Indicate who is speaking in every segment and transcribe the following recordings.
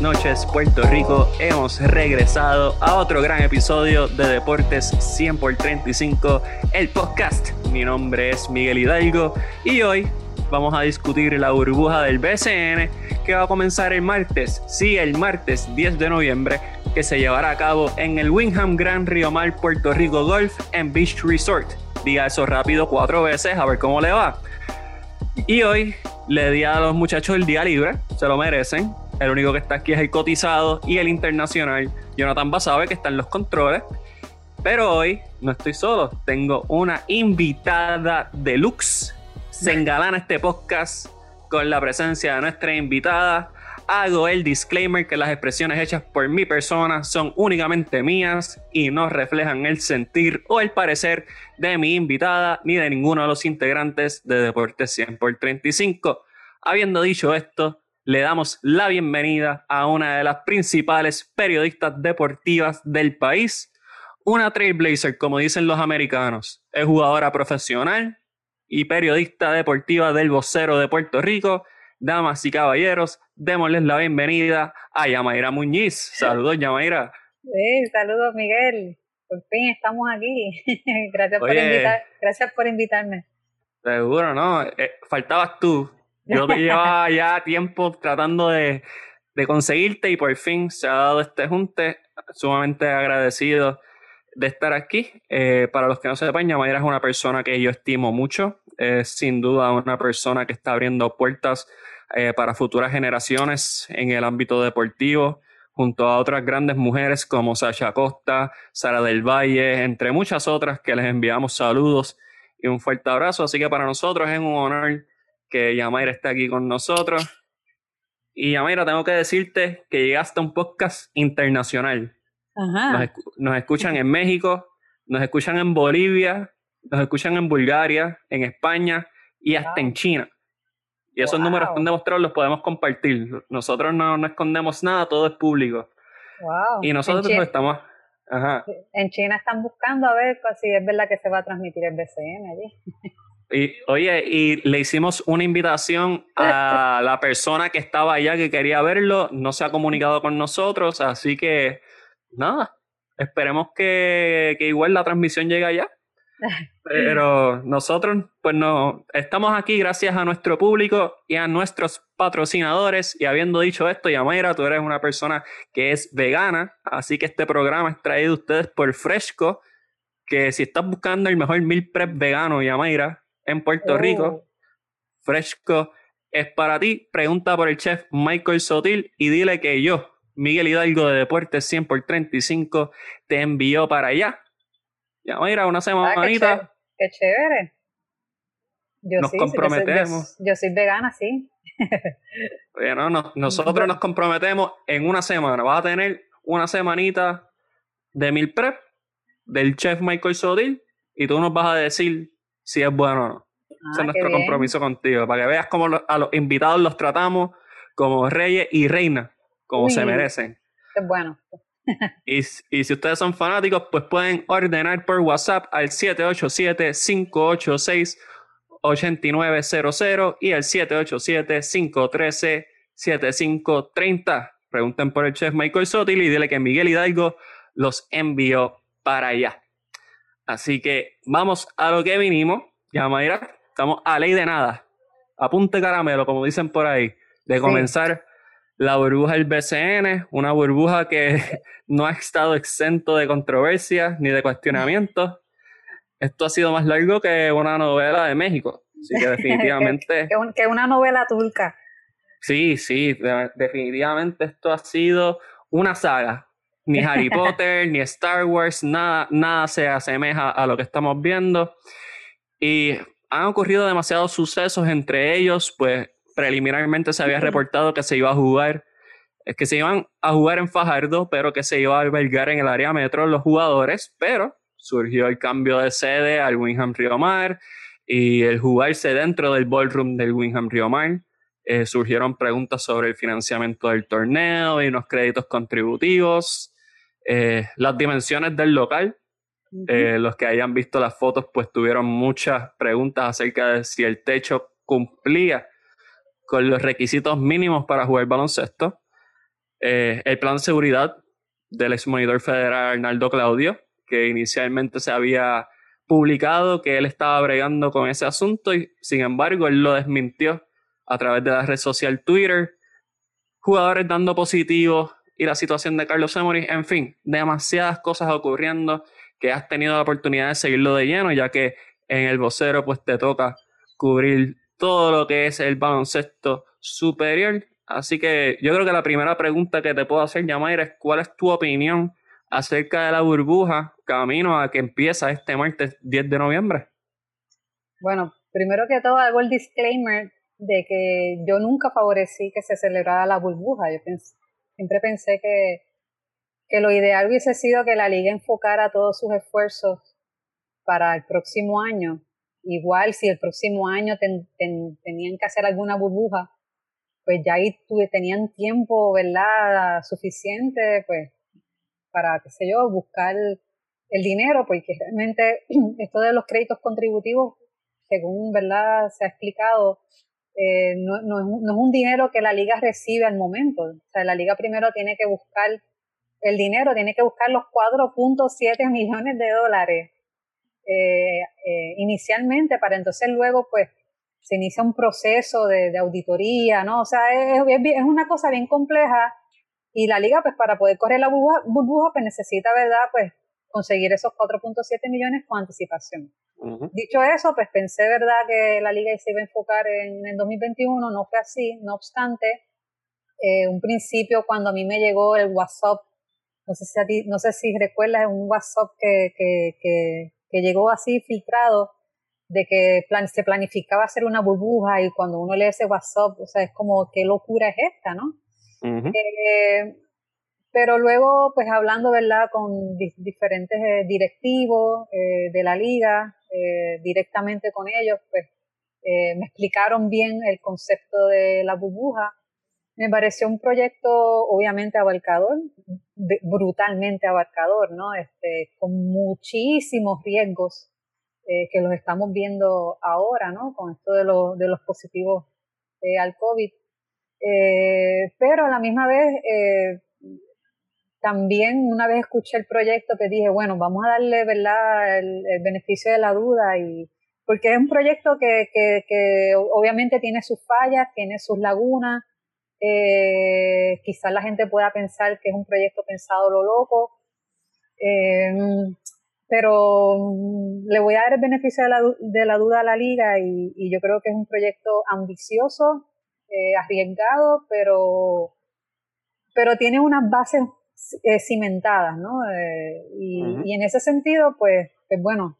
Speaker 1: noches, Puerto Rico. Hemos regresado a otro gran episodio de Deportes 100 por 35, el podcast. Mi nombre es Miguel Hidalgo y hoy vamos a discutir la burbuja del BCN que va a comenzar el martes, sí, el martes 10 de noviembre, que se llevará a cabo en el Wingham Gran Río Mar Puerto Rico Golf en Beach Resort. Diga eso rápido cuatro veces a ver cómo le va. Y hoy le di a los muchachos el día libre, se lo merecen. El único que está aquí es el cotizado y el internacional. Jonathan Basabe, que está en los controles. Pero hoy no estoy solo, tengo una invitada deluxe. Se engalana este podcast con la presencia de nuestra invitada. Hago el disclaimer que las expresiones hechas por mi persona son únicamente mías y no reflejan el sentir o el parecer de mi invitada ni de ninguno de los integrantes de Deportes 100 por 35. Habiendo dicho esto, le damos la bienvenida a una de las principales periodistas deportivas del país, una trailblazer, como dicen los americanos. Es jugadora profesional y periodista deportiva del vocero de Puerto Rico. Damas y caballeros, démosles la bienvenida a Yamaira Muñiz. Saludos, Yamaira.
Speaker 2: Sí, saludos, Miguel. Por fin estamos aquí. gracias, por invitar, gracias por invitarme.
Speaker 1: Seguro, ¿no? Eh, faltabas tú. Yo llevaba ya tiempo tratando de, de, conseguirte y por fin se ha dado este junte. Sumamente agradecido de estar aquí. Eh, para los que no sepan, Yamaira es una persona que yo estimo mucho. Es sin duda una persona que está abriendo puertas eh, para futuras generaciones en el ámbito deportivo, junto a otras grandes mujeres como Sasha Costa, Sara del Valle, entre muchas otras que les enviamos saludos y un fuerte abrazo. Así que para nosotros es un honor que Yamaira esté aquí con nosotros. Y Yamaira, tengo que decirte que llegaste a un podcast internacional. Nos, escuchan en México, nos escuchan en Bolivia, nos escuchan en Bulgaria, en España y hasta en China. Y esos números que han demostrado los podemos compartir. Nosotros no, no, escondemos nada, todo es público. Y nosotros estamos... Ajá.
Speaker 2: En China están buscando a ver si es verdad que se va a transmitir el BCN allí.
Speaker 1: Y, oye, y le hicimos una invitación a la persona que estaba allá que quería verlo, no se ha comunicado con nosotros, así que nada, esperemos que, que igual la transmisión llegue allá. Pero nosotros, pues no, estamos aquí gracias a nuestro público y a nuestros patrocinadores. Y habiendo dicho esto, Yamaira, tú eres una persona que es vegana, así que este programa es traído a ustedes por Fresco. Que si estás buscando el mejor meal prep vegano, Yamaira, en Puerto Rico, oh. Fresco es para ti. Pregunta por el chef Michael Sotil y dile que yo, Miguel Hidalgo de Deportes 100 por 35, te envió para allá ya, mira, una semanita.
Speaker 2: Ah, qué, chévere.
Speaker 1: Yo nos comprometemos.
Speaker 2: Yo, soy vegana, sí.
Speaker 1: Oye, no, nosotros nos comprometemos en una semana. Vas a tener una semanita de mil prep del chef Michael Sodil y tú nos vas a decir si es bueno o no. Ese es ah, nuestro compromiso contigo, para que veas cómo a los invitados los tratamos como reyes y reinas, como se merecen.
Speaker 2: Es bueno
Speaker 1: y, si ustedes son fanáticos, pues pueden ordenar por WhatsApp al 787-586-8900 y al 787-513-7530. Pregunten por el chef Michael Sotil y dile que Miguel Hidalgo los envió para allá. Así que vamos a lo que vinimos. Ya, Mayra, estamos a ley de nada. Apunte caramelo, como dicen por ahí, de comenzar la burbuja del BCN, una burbuja que no ha estado exento de controversias ni de cuestionamientos. Esto ha sido más largo que una novela de México. Así que definitivamente...
Speaker 2: que, una novela turca.
Speaker 1: Sí, sí, definitivamente esto ha sido una saga. Ni Harry Potter, ni Star Wars, nada, nada se asemeja a lo que estamos viendo. Y han ocurrido demasiados sucesos, entre ellos, pues preliminarmente se había reportado que se iba a jugar, es que se iban a jugar en Fajardo, pero que se iba a albergar en el área metro los jugadores, pero surgió el cambio de sede al Winham Río Mar y el jugarse dentro del ballroom del Winham Río Mar. Eh, surgieron preguntas sobre el financiamiento del torneo y los créditos contributivos, eh, las dimensiones del local. Eh, los que hayan visto las fotos, pues tuvieron muchas preguntas acerca de si el techo cumplía con los requisitos mínimos para jugar baloncesto. El plan de seguridad del ex monitor federal Arnaldo Claudio, que inicialmente se había publicado que él estaba bregando con ese asunto y sin embargo él lo desmintió a través de la red social Twitter. Jugadores dando positivos y la situación de Carlos Emory, en fin, demasiadas cosas ocurriendo que has tenido la oportunidad de seguirlo de lleno, ya que en el vocero pues te toca cubrir todo lo que es el baloncesto superior. Así que yo creo que la primera pregunta que te puedo hacer, Yamaira, es cuál es tu opinión acerca de la burbuja camino a que empieza este martes 10 de noviembre.
Speaker 2: Bueno, primero que todo hago el disclaimer de que yo nunca favorecí que se celebrara la burbuja. Yo siempre pensé que, que lo ideal hubiese sido que la liga enfocara todos sus esfuerzos para el próximo año Igual si el próximo año tenían que hacer alguna burbuja, pues ya ahí tuve, tenían tiempo, ¿verdad? Suficiente, pues, para, qué sé yo, buscar el dinero, porque realmente esto de los créditos contributivos, según, ¿verdad? Se ha explicado, eh, no, no, es, no, es, un dinero que la liga recibe al momento. O sea, la liga primero tiene que buscar el dinero, tiene que buscar los 4.7 millones de dólares eh, eh, inicialmente para entonces luego pues se inicia un proceso de, auditoría, ¿no? O sea, es, es, una cosa bien compleja y la liga pues para poder correr la burbuja, pues necesita, ¿verdad? Pues conseguir esos 4.7 millones con anticipación. Dicho eso, pues pensé, ¿verdad? Que la liga se iba a enfocar en el 2021, no fue así, no obstante, eh, un principio cuando a mí me llegó el WhatsApp, no sé si, no sé si recuerdas, un WhatsApp que, que que llegó así filtrado de que plan, se planificaba hacer una burbuja y cuando uno lee ese WhatsApp, o sea, es como, qué locura es esta, ¿no? eh, pero luego, pues hablando, ¿verdad?, con diferentes eh, directivos eh, de la liga, eh, directamente con ellos, pues me explicaron bien el concepto de la burbuja. Me pareció un proyecto obviamente abarcador, brutalmente abarcador, ¿no? Este, con muchísimos riesgos eh, que los estamos viendo ahora, ¿no? Con esto de, de los positivos eh, al COVID. Eh, pero a la misma vez, también una vez escuché el proyecto que dije, bueno, vamos a darle, ¿verdad?, el, beneficio de la duda y porque es un proyecto que, que, que obviamente tiene sus fallas, tiene sus lagunas, eh, quizás la gente pueda pensar que es un proyecto pensado lo loco, eh, pero mm, le voy a dar el beneficio de la, de la duda a la liga y, yo creo que es un proyecto ambicioso, eh, arriesgado, pero, pero tiene unas bases eh, cimentadas, ¿no? Eh, y, y, en ese sentido, pues, pues bueno,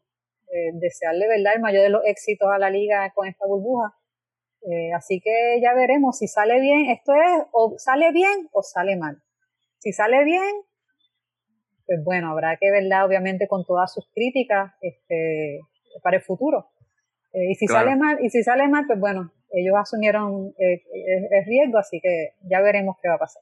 Speaker 2: desearle, ¿verdad?, el mayor de los éxitos a la liga con esta burbuja eh, así que ya veremos si sale bien. Esto es o sale bien o sale mal. Si sale bien, pues bueno, habrá que verla obviamente con todas sus críticas este, para el futuro. Eh, y si sale mal, y si sale mal, pues bueno, ellos asumieron eh, el riesgo, así que ya veremos qué va a pasar.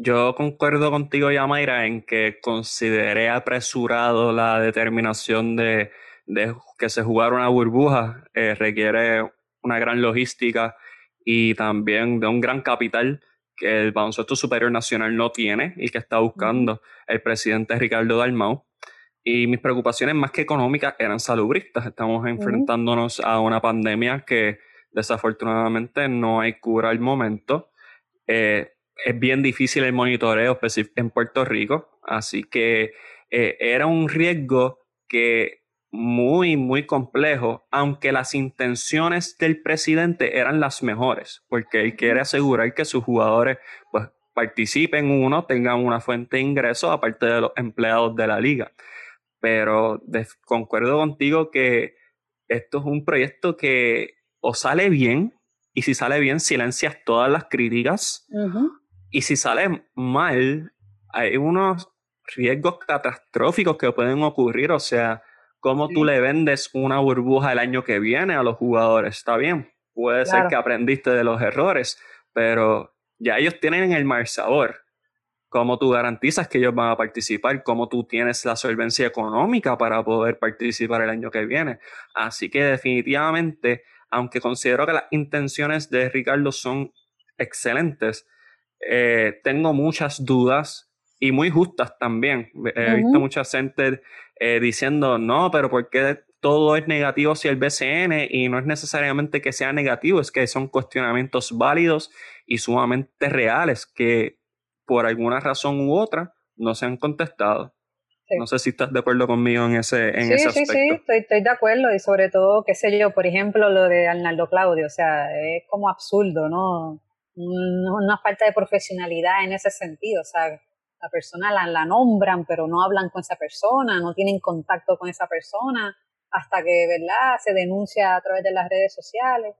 Speaker 1: Yo concuerdo contigo, Yamaira, en que consideré apresurado la determinación de, de que se jugara una burbuja. requiere una gran logística y también de un gran capital que el baloncesto superior nacional no tiene y que está buscando el presidente Ricardo Dalmau. Y mis preocupaciones más que económicas eran salubristas. Estamos enfrentándonos a una pandemia que desafortunadamente no hay cura al momento. Eh, es bien difícil el monitoreo en Puerto Rico, así que eh, era un riesgo que muy, muy complejo, aunque las intenciones del presidente eran las mejores, porque él quiere asegurar que sus jugadores pues, participen uno, tengan una fuente de ingresos aparte de los empleados de la liga. Pero concuerdo contigo que esto es un proyecto que o sale bien, y si sale bien silencias todas las críticas, y si sale mal, hay unos riesgos catastróficos que pueden ocurrir, o sea, cómo tú le vendes una burbuja el año que viene a los jugadores. Está bien, puede ser que aprendiste de los errores, pero ya ellos tienen el mal sabor. ¿Cómo tú garantizas que ellos van a participar? ¿Cómo tú tienes la solvencia económica para poder participar el año que viene? Así que definitivamente aunque considero que las intenciones de Ricardo son excelentes, eh, tengo muchas dudas y muy justas también. He visto mucha gente eh, diciendo, no, pero ¿por qué todo es negativo hacia el BCN? Y no es necesariamente que sea negativo, es que son cuestionamientos válidos y sumamente reales que por alguna razón u otra no se han contestado. No sé si estás de acuerdo conmigo en ese, en ese aspecto.
Speaker 2: Sí, sí, estoy, estoy de acuerdo y sobre todo, qué sé yo, por ejemplo, lo de Arnaldo Claudio, o sea, es como absurdo, ¿no? Una falta de profesionalidad en ese sentido, o sea, la persona la, la nombran, pero no hablan con esa persona, no tienen contacto con esa persona, hasta que, ¿verdad?, se denuncia a través de las redes sociales.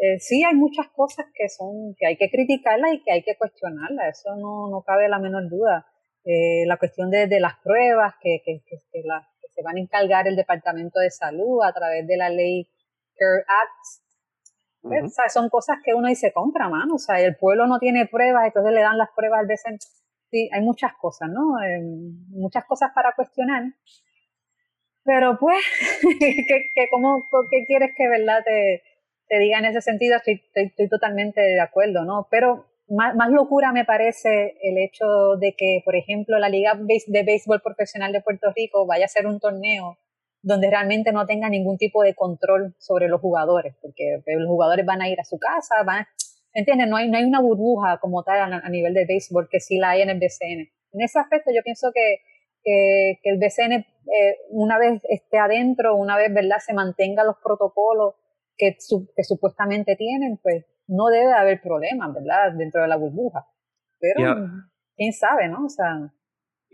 Speaker 2: Eh, sí hay muchas cosas que son que hay que criticarlas y que hay que cuestionarlas, eso no, no cabe la menor duda. Eh, la cuestión de, las pruebas que, que, que, se van a encargar el Departamento de Salud a través de la ley CARE Act. Pues, o sea, son cosas que uno dice, compra, mano. O sea, el pueblo no tiene pruebas, entonces le dan las pruebas al BCN. Sí, hay muchas cosas, ¿no? Eh, muchas cosas para cuestionar. Pero pues, ¿qué, cómo, ¿qué quieres que verdad te, te diga en ese sentido? Estoy, estoy, totalmente de acuerdo, ¿no? Pero más, más, locura me parece el hecho de que, por ejemplo, la Liga de Béisbol Profesional de Puerto Rico vaya a ser un torneo donde realmente no tenga ningún tipo de control sobre los jugadores, porque los jugadores van a ir a su casa, van, ¿entiendes? No hay, no hay una burbuja como tal a, nivel de béisbol que sí la hay en el BCN. En ese aspecto yo pienso que, que, el BCN, eh, una vez esté adentro, una vez, ¿verdad?, se mantenga los protocolos que, que supuestamente tienen, pues no debe haber problemas, ¿verdad? Dentro de la burbuja. Pero, quién sabe, ¿no? O sea.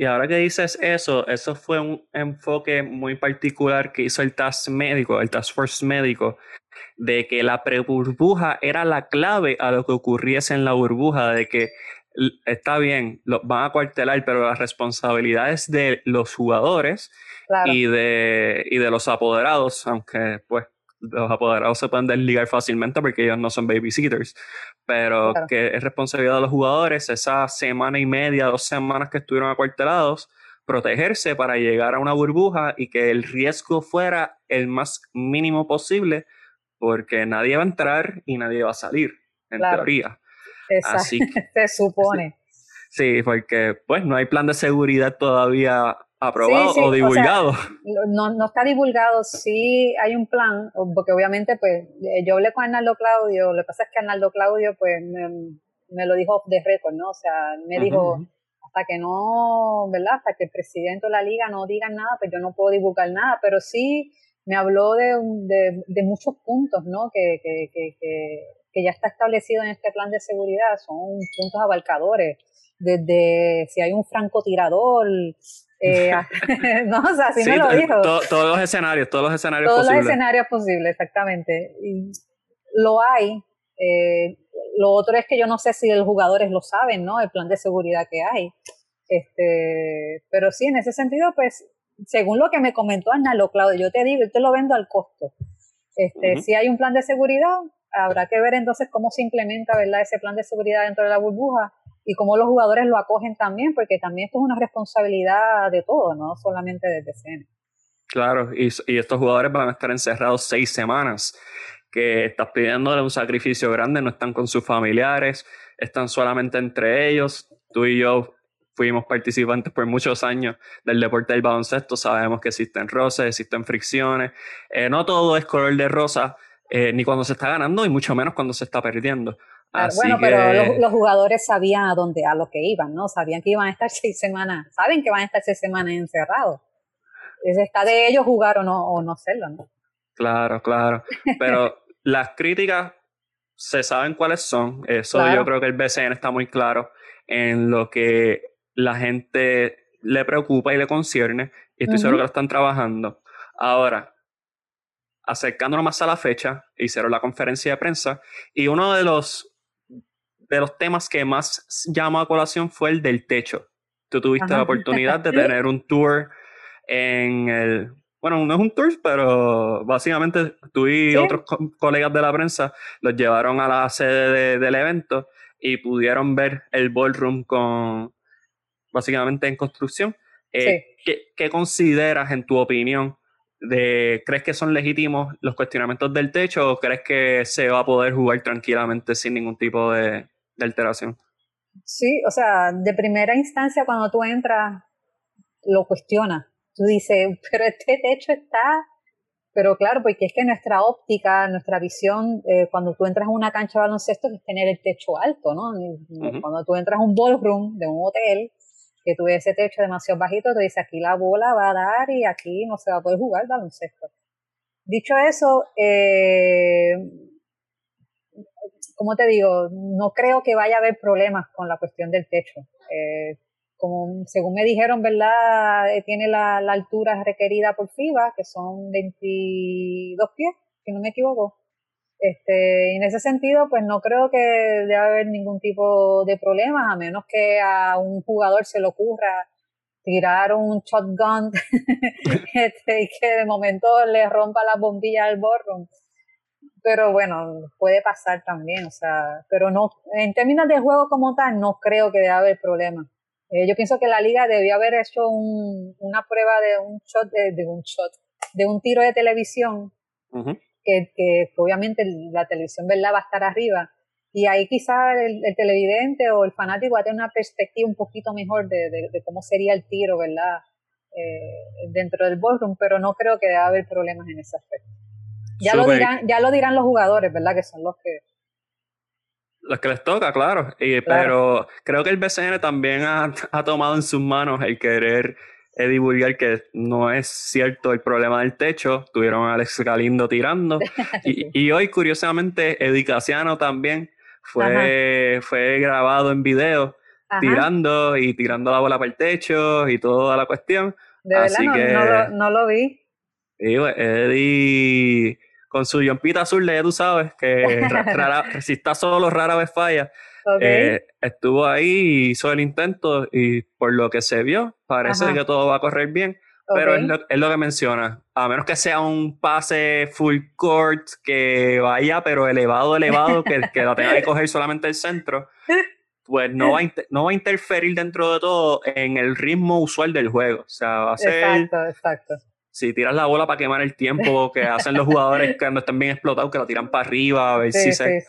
Speaker 1: Y ahora que dices eso, eso fue un enfoque muy particular que hizo el Task Médico, el Task Force Médico, de que la pre-burbuja era la clave a lo que ocurriese en la burbuja, de que está bien, lo van a cuartelar, pero las responsabilidades de los jugadores y, de, y de los apoderados, aunque pues los apoderados se pueden desligar fácilmente porque ellos no son babysitters, pero que es responsabilidad de los jugadores esa semana y media, dos semanas que estuvieron acuartelados, protegerse para llegar a una burbuja y que el riesgo fuera el más mínimo posible porque nadie va a entrar y nadie va a salir, en teoría.
Speaker 2: Así se supone.
Speaker 1: Sí, porque pues no hay plan de seguridad todavía aprobado o divulgado.
Speaker 2: no, no está divulgado, sí hay un plan, porque obviamente pues eh, yo hablé con Arnaldo Claudio, lo que pasa es que Arnaldo Claudio pues me, lo dijo de récord, ¿no? O sea, me dijo, hasta que no, ¿verdad? Hasta que el presidente de la liga no diga nada, pues yo no puedo divulgar nada, pero sí me habló de, de, de muchos puntos, ¿no? Que, que, que, que ya está establecido en este plan de seguridad, son puntos abarcadores desde si hay un francotirador, eh, no, o sea, así me lo dijo.
Speaker 1: todos los escenarios, todos los escenarios
Speaker 2: todos posibles. Todos los escenarios posibles, exactamente. lo hay. Eh, lo otro es que yo no sé si los jugadores lo saben, ¿no? El plan de seguridad que hay. Este, pero sí, en ese sentido, pues, según lo que me comentó Arnaldo Claudio, yo te digo, yo te lo vendo al costo. Este, Si hay un plan de seguridad, habrá que ver entonces cómo se implementa, ¿verdad? Ese plan de seguridad dentro de la burbuja y cómo los jugadores lo acogen también, porque también esto es una responsabilidad de todos, no solamente del DCN.
Speaker 1: Claro, y, y, estos jugadores van a estar encerrados seis semanas, que estás pidiéndole un sacrificio grande, no están con sus familiares, están solamente entre ellos. Tú y yo fuimos participantes por muchos años del deporte del baloncesto, sabemos que existen roces, existen fricciones, eh, no todo es color de rosa, eh, ni cuando se está ganando y mucho menos cuando se está perdiendo
Speaker 2: bueno, pero los, jugadores sabían a dónde, a lo que iban, ¿no? Sabían que iban a estar seis semanas, saben que van a estar seis semanas encerrados. Está de ellos jugar o no, o no serlo, ¿no?
Speaker 1: Claro, claro. Pero las críticas se saben cuáles son. Eso yo creo que el BCN está muy claro en lo que la gente le preocupa y le concierne. Y estoy seguro que lo están trabajando. Ahora, acercándonos más a la fecha, hicieron la conferencia de prensa y uno de los de los temas que más llamó a colación fue el del techo. Tú tuviste la oportunidad de tener un tour en el... Bueno, no es un tour, pero básicamente tú y otros colegas de la prensa los llevaron a la sede del evento y pudieron ver el ballroom con básicamente en construcción. Eh, ¿qué, ¿Qué consideras, en tu opinión, de, ¿crees que son legítimos los cuestionamientos del techo o crees que se va a poder jugar tranquilamente sin ningún tipo de, alteración?
Speaker 2: Sí, o sea, de primera instancia cuando tú entras, lo cuestionas. Tú dices, pero este techo está pero claro, porque es que nuestra óptica, nuestra visión, eh, cuando tú entras a una cancha de baloncesto es tener el techo alto, ¿no? Cuando tú entras a un ballroom de un hotel, que tú ves ese techo demasiado bajito, tú dices, aquí la bola va a dar y aquí no se va a poder jugar baloncesto. Dicho eso, eh, como te digo, no creo que vaya a haber problemas con la cuestión del techo. Eh, como según me dijeron, ¿verdad? Eh, tiene la, altura requerida por FIBA, que son 22 pies, si no me equivoco. Este, en ese sentido, pues no creo que deba haber ningún tipo de problemas, a menos que a un jugador se le ocurra tirar un shotgun este, y que de momento le rompa la bombilla al borro. Pero bueno, puede pasar también, o sea, pero no, en términos de juego como tal, no creo que deba haber problemas. Eh, yo pienso que la liga debió haber hecho una prueba de un shot, de, un shot, de un tiro de televisión, que, obviamente la televisión ¿verdad? va a estar arriba. Y ahí quizá el, televidente o el fanático va a tener una perspectiva un poquito mejor de, cómo sería el tiro, ¿verdad? Eh, dentro del ballroom, pero no creo que deba haber problemas en ese aspecto. Ya lo, dirán, ya lo dirán los jugadores, ¿verdad? Que son los que,
Speaker 1: los que les toca, claro. Pero creo que el BCN también ha, tomado en sus manos el querer eh, divulgar que no es cierto el problema del techo. Tuvieron a Alex Galindo tirando. y, hoy, curiosamente, Eddie Casiano también fue, fue grabado en video tirando y tirando la bola para el techo y toda la cuestión.
Speaker 2: De Así verdad, que, no, lo, no, lo, vi.
Speaker 1: Eddie con su yompita azul de, tú sabes, que si está solo rara vez falla. Eh, estuvo ahí, hizo el intento y por lo que se vio, parece que todo va a correr bien. Pero es lo, que menciona. A menos que sea un pase full court que vaya, pero elevado, elevado, que, que la tenga que coger solamente el centro, pues no va, a no va a interferir dentro de todo en el ritmo usual del juego. O sea, va a ser.
Speaker 2: Exacto, exacto
Speaker 1: si tiras la bola para quemar el tiempo que hacen los jugadores cuando están bien explotados, que la tiran para arriba, a ver si se...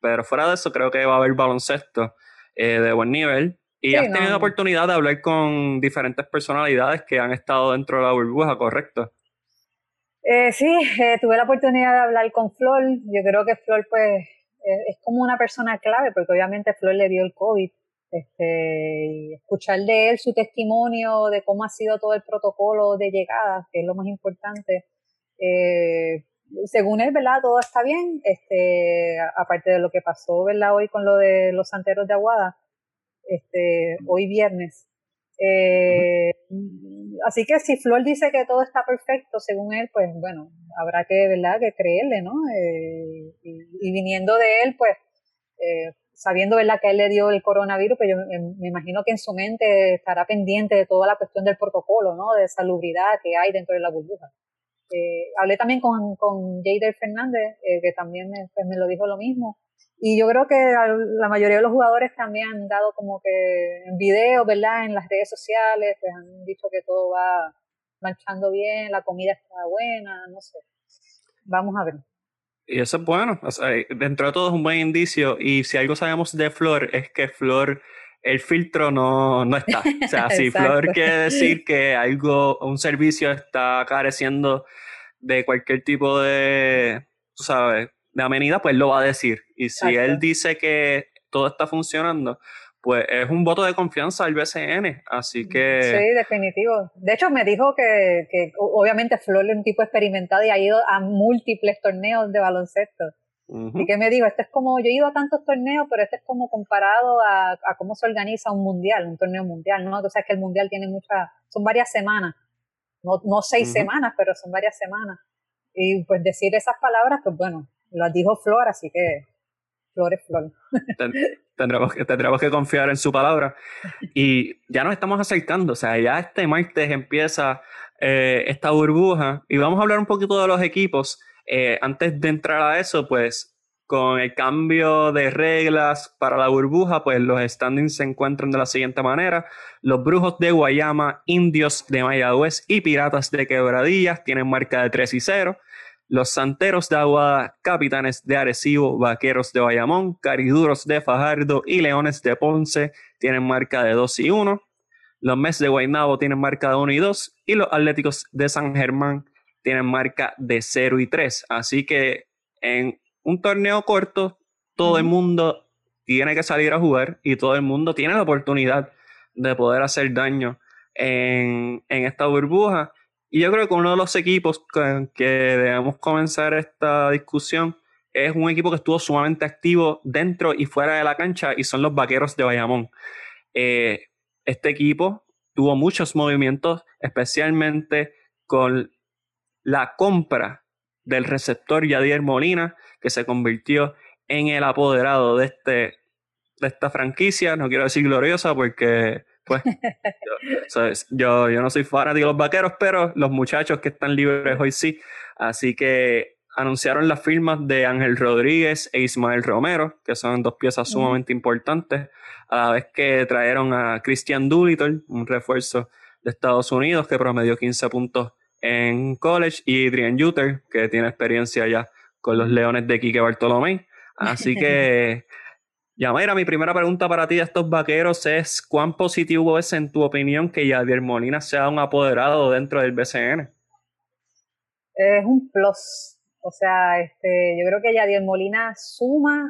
Speaker 1: Pero fuera de eso, creo que va a haber baloncesto eh, de buen nivel. Y has tenido la oportunidad de hablar con diferentes personalidades que han estado dentro de la burbuja, ¿correcto?
Speaker 2: Eh, sí, eh, tuve la oportunidad de hablar con Flor. Yo creo que Flor, pues, es como una persona clave, porque obviamente Flor le dio el COVID este, escuchar de él su testimonio de cómo ha sido todo el protocolo de llegada, que es lo más importante. Eh, según él, ¿verdad? Todo está bien, este, aparte de lo que pasó, ¿verdad? Hoy con lo de los santeros de Aguada, este, hoy viernes. Eh, así que si Flor dice que todo está perfecto, según él, pues bueno, habrá que, ¿verdad? Que creerle, ¿no? Eh, y, viniendo de él, pues, eh, sabiendo ¿verdad? que él le dio el coronavirus, pues yo me, imagino que en su mente estará pendiente de toda la cuestión del protocolo, ¿no? de salubridad que hay dentro de la burbuja. Eh, hablé también con, con Jader Fernández, eh, que también me, pues me, lo dijo lo mismo. Y yo creo que la mayoría de los jugadores también han dado como que en videos, ¿verdad? En las redes sociales, pues han dicho que todo va marchando bien, la comida está buena, no sé. Vamos a ver.
Speaker 1: Y eso es bueno. dentro de todo es un buen indicio. Y si algo sabemos de Flor es que Flor, el filtro no, no está. O sea, si Flor quiere decir que algo, un servicio está careciendo de cualquier tipo de, tú sabes, de amenidad, pues lo va a decir. Y si él dice que todo está funcionando, pues es un voto de confianza al BCN, así que...
Speaker 2: Sí, definitivo. De hecho, me dijo que, que obviamente Flor es un tipo experimentado y ha ido a múltiples torneos de baloncesto. Y que me dijo, este es como, yo he ido a tantos torneos, pero este es como comparado a, a cómo se organiza un mundial, un torneo mundial, ¿no? O sea, que el mundial tiene muchas, son varias semanas, no, no seis semanas, pero son varias semanas. Y pues decir esas palabras, pues bueno, las dijo Flor, así que Flor es Flor.
Speaker 1: tendremos, que, tendremos que confiar en su palabra. Y ya nos estamos acercando, o sea, ya este martes empieza eh, esta burbuja y vamos a hablar un poquito de los equipos. Eh, antes de entrar a eso, pues con el cambio de reglas para la burbuja, pues los standings se encuentran de la siguiente manera. Los Brujos de Guayama, Indios de Mayagüez y Piratas de Quebradillas tienen marca de 3 y 0. Los Santeros de Aguada, Capitanes de Arecibo, Vaqueros de Bayamón, Cariduros de Fajardo y Leones de Ponce tienen marca de 2 y 1. Los Mets de Guaynabo tienen marca de 1 y 2. Y los Atléticos de San Germán tienen marca de 0 y 3. Así que en un torneo corto, todo el mundo tiene que salir a jugar y todo el mundo tiene la oportunidad de poder hacer daño en, esta burbuja. Y yo creo que uno de los equipos que debemos comenzar esta discusión es un equipo que estuvo sumamente activo dentro y fuera de la cancha y son los Vaqueros de Bayamón. Eh, este equipo tuvo muchos movimientos, especialmente con la compra del receptor Yadier Molina, que se convirtió en el apoderado de, este, de esta franquicia. No quiero decir gloriosa porque, pues, yo, yo, no soy fanático de los vaqueros, pero los muchachos que están libres hoy sí. Así que anunciaron las firmas de Ángel Rodríguez e Ismael Romero, que son dos piezas sumamente importantes, a la vez que trajeron a Christian Doolittle, un refuerzo de Estados Unidos que promedió 15 puntos en college, y Adrian Yuter, que tiene experiencia ya con los Leones de Quique Bartolomé. Así que, Yamaira, mi primera pregunta para ti de estos vaqueros es: ¿cuán positivo es, en tu opinión, que Yadier Molina sea un apoderado dentro del BCN?
Speaker 2: Es un plus. O sea, este, yo creo que Yadier Molina suma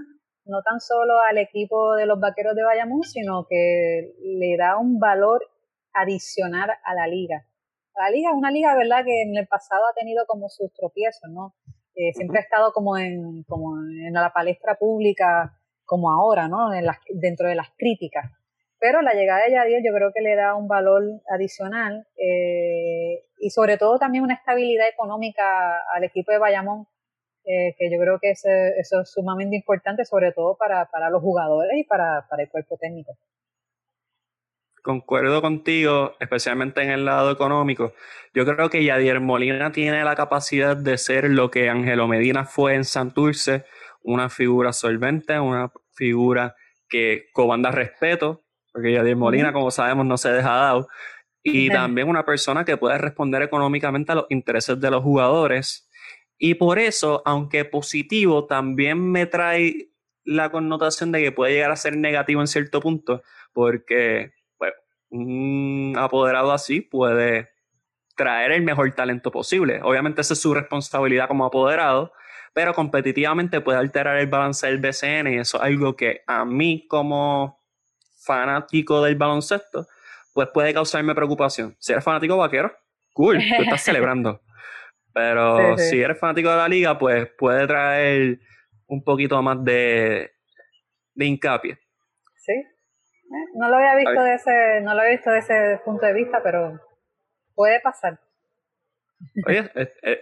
Speaker 2: no tan solo al equipo de los vaqueros de Bayamón, sino que le da un valor adicional a la liga. La liga es una liga, ¿verdad?, que en el pasado ha tenido como sus tropiezos, ¿no? Eh, siempre ha estado como en, como en la palestra pública, como ahora, ¿no? En las, dentro de las críticas. Pero la llegada de Yadier yo creo que le da un valor adicional eh, y sobre todo también una estabilidad económica al equipo de Bayamón, eh, que yo creo que eso, eso, es sumamente importante, sobre todo para, para los jugadores y para, para el cuerpo técnico
Speaker 1: concuerdo contigo, especialmente en el lado económico. Yo creo que Yadier Molina tiene la capacidad de ser lo que Angelo Medina fue en Santurce, una figura solvente, una figura que comanda respeto, porque Yadier Molina, como sabemos, no se deja dado, y también una persona que puede responder económicamente a los intereses de los jugadores. Y por eso, aunque positivo, también me trae la connotación de que puede llegar a ser negativo en cierto punto, porque un apoderado así puede traer el mejor talento posible. Obviamente esa es su responsabilidad como apoderado, pero competitivamente puede alterar el balance del BCN y eso es algo que a mí como fanático del baloncesto, pues puede causarme preocupación. Si eres fanático vaquero, cool, tú estás celebrando. Pero si eres fanático de la liga, pues puede traer un poquito más de, de hincapié.
Speaker 2: Sí, no lo había visto de ese, no lo había visto de ese punto de vista, pero puede pasar.
Speaker 1: Oye,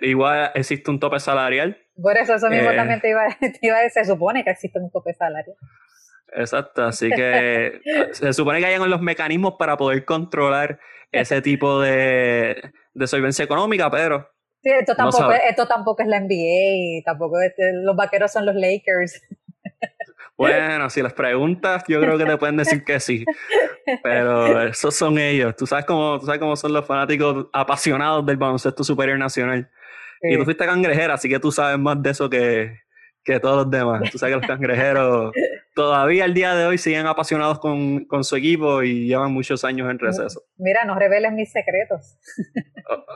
Speaker 1: igual existe un tope salarial.
Speaker 2: Por eso, eso mismo eh, también te iba, te iba a decir, se supone que existe un tope salarial.
Speaker 1: Exacto, así que se supone que hay los mecanismos para poder controlar ese tipo de, de solvencia económica, pero...
Speaker 2: Sí, esto tampoco, esto tampoco es la NBA tampoco este, los vaqueros son los Lakers.
Speaker 1: Bueno, si les preguntas, yo creo que te pueden decir que sí. Pero esos son ellos. Tú sabes cómo, tú sabes cómo son los fanáticos apasionados del baloncesto superior nacional. Y tú fuiste cangrejera, así que tú sabes más de eso que, que todos los demás. Tú sabes que los cangrejeros todavía al día de hoy siguen apasionados con, con, su equipo y llevan muchos años en receso.
Speaker 2: Mira, no reveles mis secretos.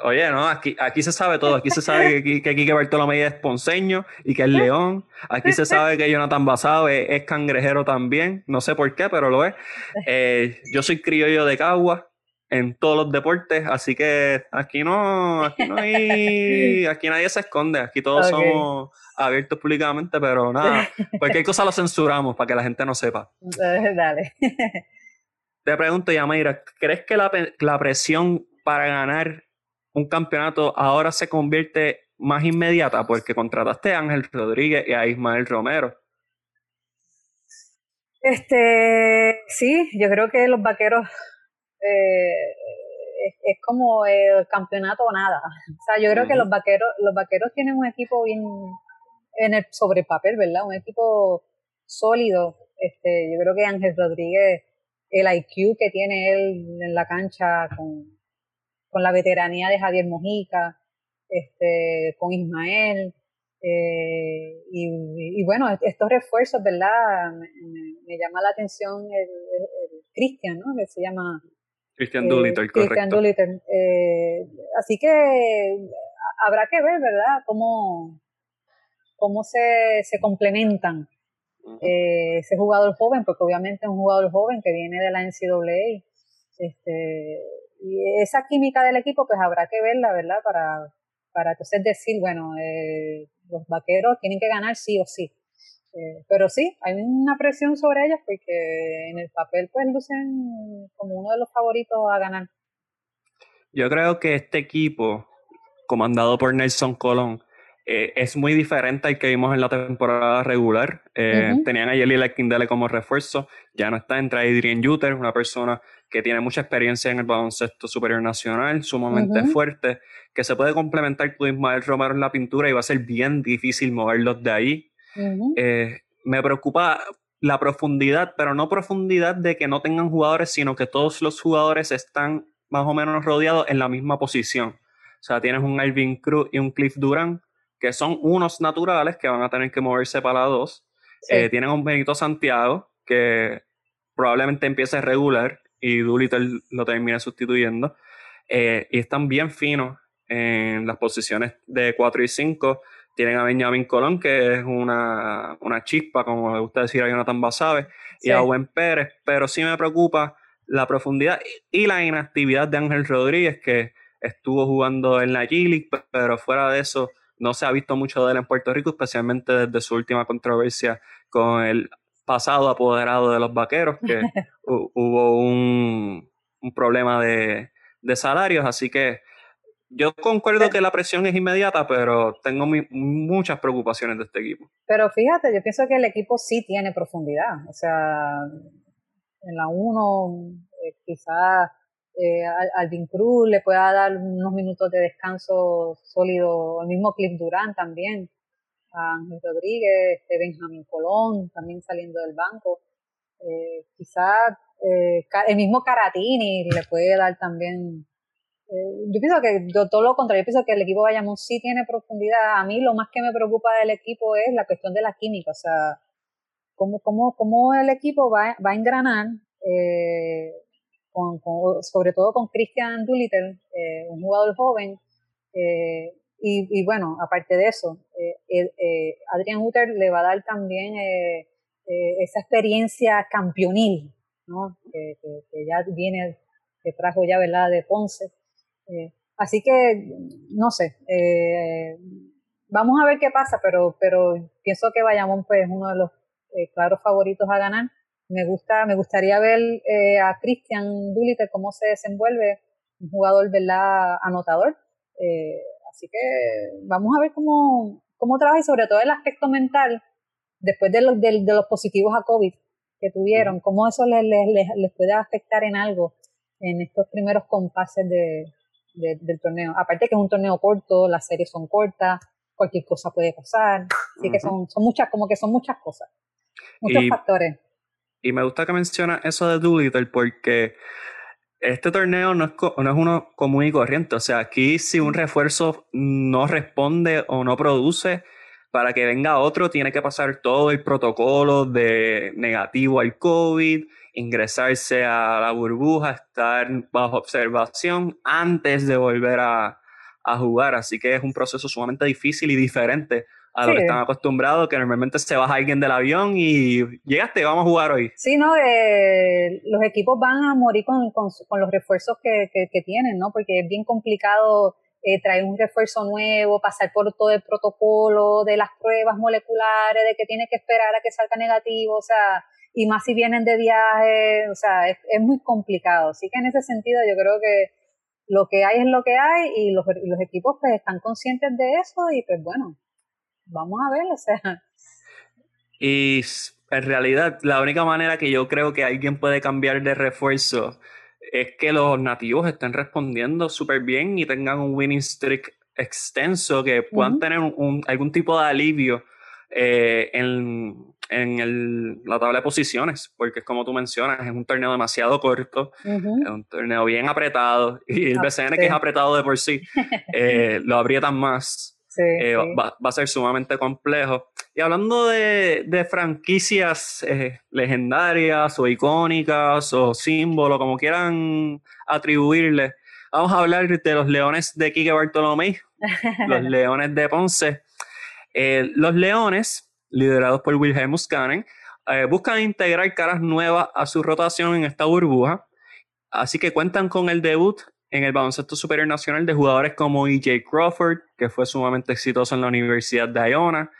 Speaker 1: oye, no, aquí, aquí se sabe todo. Aquí se sabe que, que Quique Bartolomé es ponceño y que es león. Aquí se sabe que Jonathan Basado es, cangrejero también. No sé por qué, pero lo es. Eh, yo soy criollo de Cagua en todos los deportes, así que aquí no, aquí no hay, aquí nadie se esconde, aquí todos somos abiertos públicamente, pero nada, cualquier cosa lo censuramos para que la gente no sepa.
Speaker 2: Dale.
Speaker 1: Te pregunto, Yamaira, ¿crees que la, la presión para ganar un campeonato ahora se convierte más inmediata porque contrataste a Ángel Rodríguez y a Ismael Romero?
Speaker 2: Este, sí, yo creo que los vaqueros eh, es, como el campeonato o nada. O sea, yo creo que los vaqueros, los vaqueros tienen un equipo bien, en el, sobre papel, ¿verdad? Un equipo sólido. Este, yo creo que Ángel Rodríguez, el IQ que tiene él en la cancha con, con la veteranía de Javier Mojica, este, con Ismael, eh, y, bueno, estos refuerzos, ¿verdad? Me, llama la atención el, Cristian, ¿no? Que se llama...
Speaker 1: Cristian Doolittle, Cristian
Speaker 2: Doolittle. Eh, así que habrá que ver, ¿verdad? Cómo, cómo se, se complementan eh, ese jugador joven, porque obviamente es un jugador joven que viene de la NCAA. Este, y esa química del equipo, pues habrá que verla, ¿verdad? Para, para entonces decir, bueno, eh, los vaqueros tienen que ganar sí o sí. Eh, pero sí, hay una presión sobre ellos porque en el papel pues lucen como uno de los favoritos a ganar.
Speaker 1: Yo creo que este equipo, comandado por Nelson Colón, eh, es muy diferente al que vimos en la temporada regular. Eh, tenían a Yeli Lekindele como refuerzo, ya no está, entra Adrian Juter, una persona que tiene mucha experiencia en el baloncesto superior nacional, sumamente fuerte, que se puede complementar con Ismael Romero en la pintura y va a ser bien difícil moverlos de ahí. Eh, me preocupa la profundidad, pero no profundidad de que no tengan jugadores, sino que todos los jugadores están más o menos rodeados en la misma posición. O sea, tienes un Alvin Cruz y un Cliff Durán, que son unos naturales que van a tener que moverse para la dos. Eh, tienen un Benito Santiago, que probablemente empiece regular y Doolittle lo termina sustituyendo. Eh, y están bien finos en las posiciones de 4 y 5. Tienen a Benjamin Colón, que es una, chispa, como le gusta decir a Jonathan Basabe, y a Owen Pérez, pero sí me preocupa la profundidad y la inactividad de Ángel Rodríguez, que estuvo jugando en la G-League, pero fuera de eso no se ha visto mucho de él en Puerto Rico, especialmente desde su última controversia con el pasado apoderado de los vaqueros, que hubo un, problema de, salarios, así que yo concuerdo que la presión es inmediata, pero tengo muchas preocupaciones de este equipo.
Speaker 2: Pero fíjate, yo pienso que el equipo sí tiene profundidad, o sea, en la 1 eh, quizás eh, Alvin Cruz le pueda dar unos minutos de descanso sólido, el mismo Cliff Durán también a Ángel Rodríguez, este Benjamín Colón, también saliendo del banco. Eh, quizás eh, el mismo Caratini le puede dar también. Eh, yo pienso que todo lo contrario, yo pienso que el equipo Bayamón sí tiene profundidad. A mí lo más que me preocupa del equipo es la cuestión de la química, o sea, cómo, cómo, cómo el equipo va, va a engranar, eh, con, sobre todo con Christian Doolittle, eh, un jugador joven. Eh, y, bueno, aparte de eso, eh, eh, Adrian Hutter le va a dar también esa experiencia campeonil, ¿no? Que, ya viene, que trajo ya, ¿verdad?, de Ponce. Así que, no sé, vamos a ver qué pasa, pero, pero pienso que Bayamón pues, es uno de los claros favoritos a ganar. Me gusta, me gustaría ver a Christian Dulite cómo se desenvuelve, un jugador, ¿verdad?, anotador. Eh, Así que vamos a ver cómo, cómo trabaja y sobre todo el aspecto mental, después de los, de, los positivos a COVID que tuvieron, cómo eso les, les, les, puede afectar en algo en estos primeros compases de, del torneo. Aparte que es un torneo corto, las series son cortas, cualquier cosa puede pasar, así que son, son muchas, como que son muchas cosas, muchos factores.
Speaker 1: Y me gusta que menciona eso de Doolittle porque este torneo no es, no es uno común y corriente. O sea, aquí si un refuerzo no responde o no produce, para que venga otro tiene que pasar todo el protocolo de negativo al COVID, ingresarse a la burbuja, estar bajo observación antes de volver a, a jugar. Así que es un proceso sumamente difícil y diferente a lo que están acostumbrados, que normalmente se baja alguien del avión y llegaste, vamos a jugar hoy.
Speaker 2: Sí, no, eh, los equipos van a morir con, con, los refuerzos que, que, tienen, ¿no? Porque es bien complicado eh, traer un refuerzo nuevo, pasar por todo el protocolo de las pruebas moleculares, de que tiene que esperar a que salga negativo, o sea, y más si vienen de viaje, o sea, es, es muy complicado. Así que en ese sentido yo creo que lo que hay es lo que hay y los, los equipos pues están conscientes de eso y pues bueno, vamos a ver, o sea.
Speaker 1: Y en realidad, la única manera que yo creo que alguien puede cambiar de refuerzo es que los nativos estén respondiendo súper bien y tengan un winning streak extenso, que puedan tener un, algún tipo de alivio eh, en, la tabla de posiciones, porque es como tú mencionas, es un torneo demasiado corto, es un torneo bien apretado, y el ah, BCN que es apretado de por sí, eh, lo aprietan más. Eh, va, a ser sumamente complejo. Y hablando de, franquicias legendarias o icónicas o símbolos, como quieran atribuirle, vamos a hablar de los Leones de Quique Bartolomé, los Leones de Ponce. Eh, los Leones, liderados por Wilhelm Scanen, eh, buscan integrar caras nuevas a su rotación en esta burbuja, así que cuentan con el debut en el baloncesto superior nacional de jugadores como E.J. Crawford, que fue sumamente exitoso en la Universidad de Iona,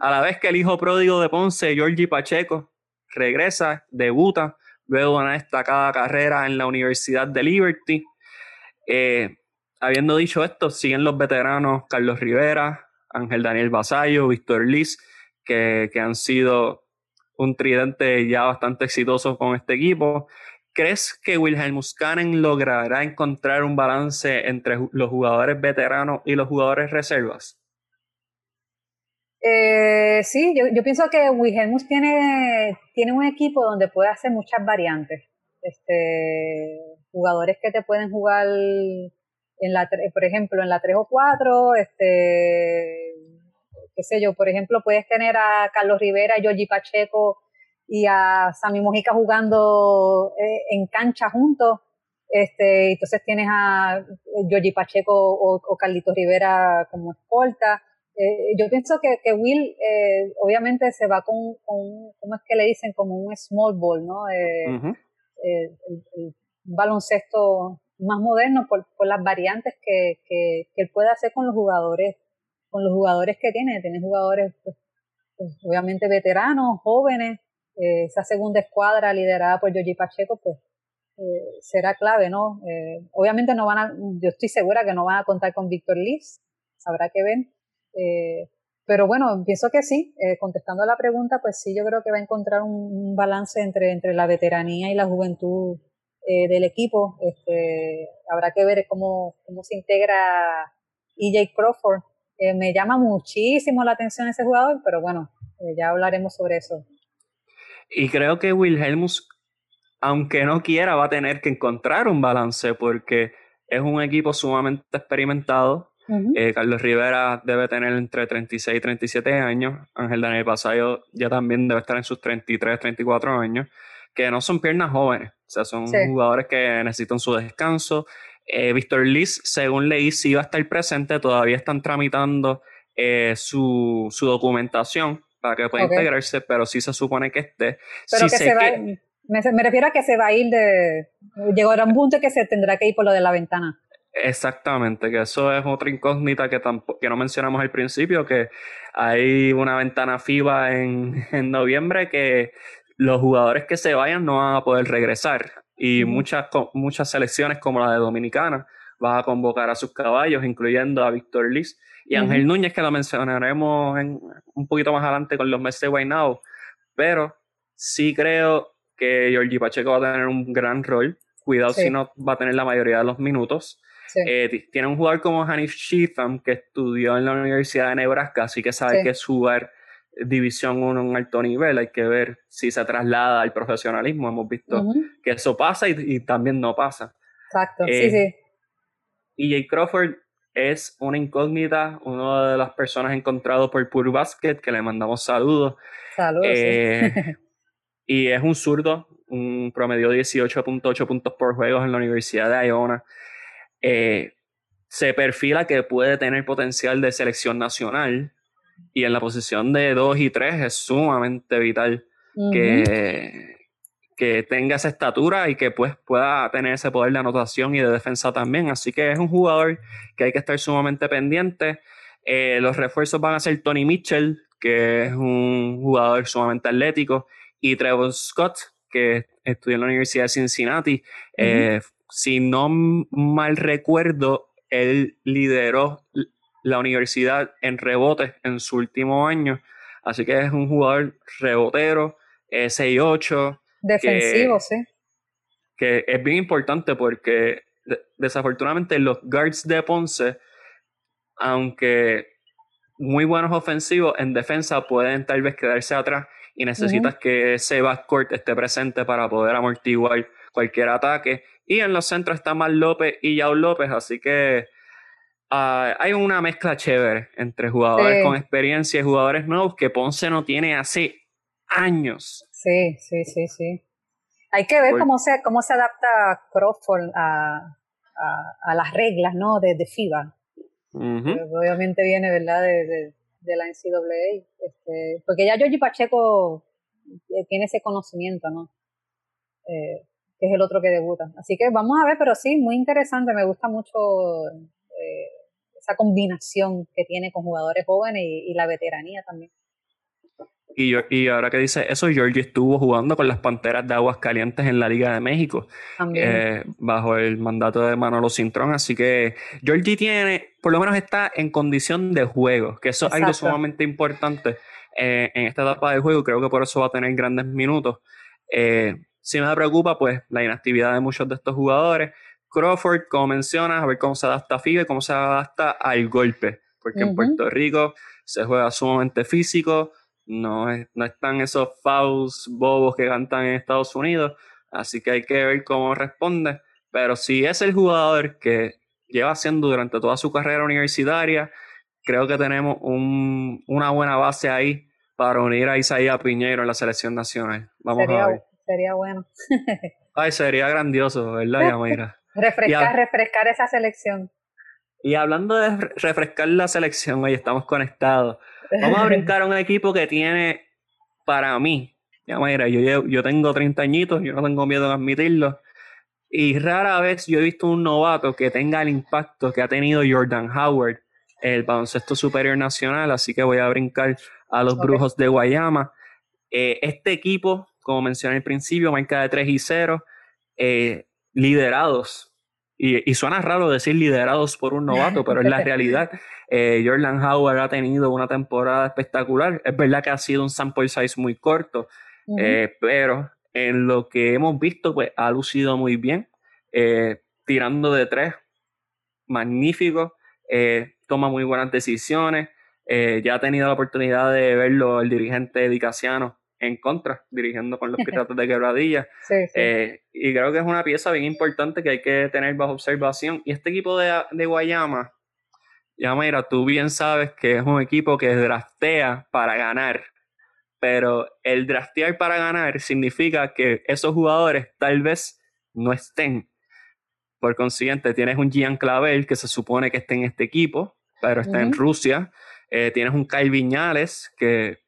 Speaker 1: a la vez que el hijo pródigo de Ponce, Georgie Pacheco, regresa, debuta, luego de una destacada carrera en la Universidad de Liberty. Eh, habiendo dicho esto, siguen los veteranos Carlos Rivera, Ángel Daniel Basayo, Víctor Liz, que, han sido un tridente ya bastante exitoso con este equipo. ¿Crees que Wilhelm Muscanen logrará encontrar un balance entre los jugadores veteranos y los jugadores reservas?
Speaker 2: Eh, sí, yo, pienso que Wilhelmus tiene, tiene un equipo donde puede hacer muchas variantes. Este, jugadores que te pueden jugar en la, por ejemplo, en la 3 o 4, este, qué sé yo, por ejemplo, puedes tener a Carlos Rivera, a Yogi Pacheco y a Sammy Mojica jugando eh, en cancha juntos. Este, entonces tienes a Yogi Pacheco o, Carlitos Rivera como escolta. Eh, yo pienso que, que Will eh, obviamente se va con, con, ¿cómo es que le dicen? Como un small ball, ¿no? el, baloncesto más moderno por, por las variantes que, que, él puede hacer con los jugadores, con los jugadores que tiene. Tiene jugadores, pues, pues, obviamente veteranos, jóvenes. Eh, esa segunda escuadra liderada por Yogi Pacheco, pues eh, será clave, ¿no? Eh, obviamente no van a, yo estoy segura que no van a contar con Víctor Liz, habrá que ver. pero bueno, pienso que sí, contestando a la pregunta, pues sí, yo creo que va a encontrar un, un balance entre, entre la veteranía y la juventud eh, del equipo. Este, habrá que ver cómo, cómo se integra EJ Crawford. Eh, me llama muchísimo la atención ese jugador, pero bueno, eh, ya hablaremos sobre eso.
Speaker 1: Y creo que Wilhelmus, aunque no quiera, va a tener que encontrar un balance porque es un equipo sumamente experimentado. Carlos Rivera debe tener entre 36 y 37 años. Ángel Daniel Pasayo ya también debe estar en sus 33, 34 años que no son piernas jóvenes, o sea, son jugadores que necesitan su descanso. Eh, Víctor Liz, según leí, sí va a estar presente, todavía están tramitando eh, su, su, documentación para que pueda integrarse, pero sí se supone que esté.
Speaker 2: Pero que se va, me, refiero a que se va a ir de... Llegó a un punto que se tendrá que ir por lo de la ventana.
Speaker 1: Exactamente, que eso es otra incógnita que, que no mencionamos al principio, que hay una ventana FIBA en, en noviembre que los jugadores que se vayan no van a poder regresar. Y muchas, muchas selecciones como la de Dominicana van a convocar a sus caballos, incluyendo a Víctor Liz y Ángel Núñez, que lo mencionaremos en, un poquito más adelante con los meses de Guaynabo. Pero sí creo que Georgie Pacheco va a tener un gran rol. Cuidado si no va a tener la mayoría de los minutos. Eh, tiene un jugador como Hanif Sheetham, que estudió en la Universidad de Nebraska, así que sabe que es jugar División 1 en alto nivel, hay que ver si se traslada al profesionalismo. Hemos visto que eso pasa y, también no pasa.
Speaker 2: Exacto, sí, eh, sí.
Speaker 1: Y Jay Crawford es una incógnita, una de las personas encontradas por Pure Basket, que le mandamos saludos.
Speaker 2: Saludos.
Speaker 1: Eh, y es un zurdo, un promedio 18.8 puntos por juegos en la Universidad de Iona. Eh, se perfila que puede tener potencial de selección nacional y en la posición de 2 y 3 es sumamente vital que, que tenga esa estatura y que pues pueda tener ese poder de anotación y de defensa también. Así que es un jugador que hay que estar sumamente pendiente. Eh, los refuerzos van a ser Tony Mitchell, que es un jugador sumamente atlético, y Trevor Scott, que estudió en la Universidad de Cincinnati. Eh, si no mal recuerdo, él lideró la universidad en rebotes en su último año. Así que es un jugador rebotero, 6-8.
Speaker 2: Defensivo, sí.
Speaker 1: Que es bien importante porque desafortunadamente los guards de Ponce, aunque muy buenos ofensivos, en defensa pueden tal vez quedarse atrás y necesitas que ese backcourt esté presente para poder amortiguar cualquier ataque. Y en los centros está Mal López y Yao López, así que ah, hay una mezcla chévere entre jugadores con experiencia y jugadores nuevos que Ponce no tiene hace años.
Speaker 2: Sí, sí, sí, sí. Hay que ver cómo se, cómo se adapta Crawford a, a, las reglas ¿no? de, de FIBA. obviamente viene, ¿verdad?, de, de, la NCAA. Este, porque ya Giorgi Pacheco eh, tiene ese conocimiento, ¿no? Eh, que es el otro que debuta. Así que vamos a ver, pero sí, muy interesante. Me gusta mucho eh, esa combinación que tiene con jugadores jóvenes y la veteranía también.
Speaker 1: Y, y ahora que dice eso, Georgie estuvo jugando con las Panteras de Aguas Calientes en la Liga de México, eh, bajo el mandato de Manolo Cintrón. Así que Georgie tiene, por lo menos está en condición de juego, que eso es algo sumamente importante eh, en esta etapa del juego. Creo que por eso va a tener grandes minutos. Eh, si me preocupa, pues la inactividad de muchos de estos jugadores. Crawford, como mencionas, a ver cómo se adapta a FIBE, cómo se adapta al golpe, porque en Puerto Rico se juega sumamente físico no, no están esos fouls bobos que cantan en Estados Unidos, así que hay que ver cómo responde. Pero si es el jugador que lleva haciendo durante toda su carrera universitaria, creo que tenemos un, una buena base ahí para unir a Isaías Piñero en la selección nacional. Vamos
Speaker 2: sería,
Speaker 1: a ver.
Speaker 2: Sería bueno.
Speaker 1: Ay, sería grandioso, ¿verdad, Yamaira?
Speaker 2: Refrescar, refrescar esa selección.
Speaker 1: Y hablando de refrescar la selección, hoy estamos conectados. Vamos a brincar a un equipo que tiene, para mí, ya mira, yo, yo tengo 30 añitos, yo no tengo miedo de admitirlo. Y rara vez yo he visto un novato que tenga el impacto que ha tenido Jordan Howard, el baloncesto superior nacional, así que voy a brincar a los Brujos de Guayama. Eh, este equipo, como mencioné al principio, marca de 3 y 0, eh, liderados y, suena raro decir liderados por un novato, pero es la realidad. Eh, Jordan Howard ha tenido una temporada espectacular. Es verdad que ha sido un sample size muy corto, eh, pero en lo que hemos visto, pues ha lucido muy bien, eh, tirando de tres, magnífico, toma muy buenas decisiones. ya ha tenido la oportunidad de verlo el dirigente Dicasiano en contra, dirigiendo con los Piratas de Quebradilla. Eh, y creo que es una pieza bien importante que hay que tener bajo observación. Y este equipo de, de Guayama, ya mira, tú bien sabes que es un equipo que draftea para ganar. Pero el draftear para ganar significa que esos jugadores tal vez no estén. Por consiguiente, tienes un Gian Clavel que se supone que está en este equipo, pero está en Rusia. Eh, tienes un Kyle Viñales que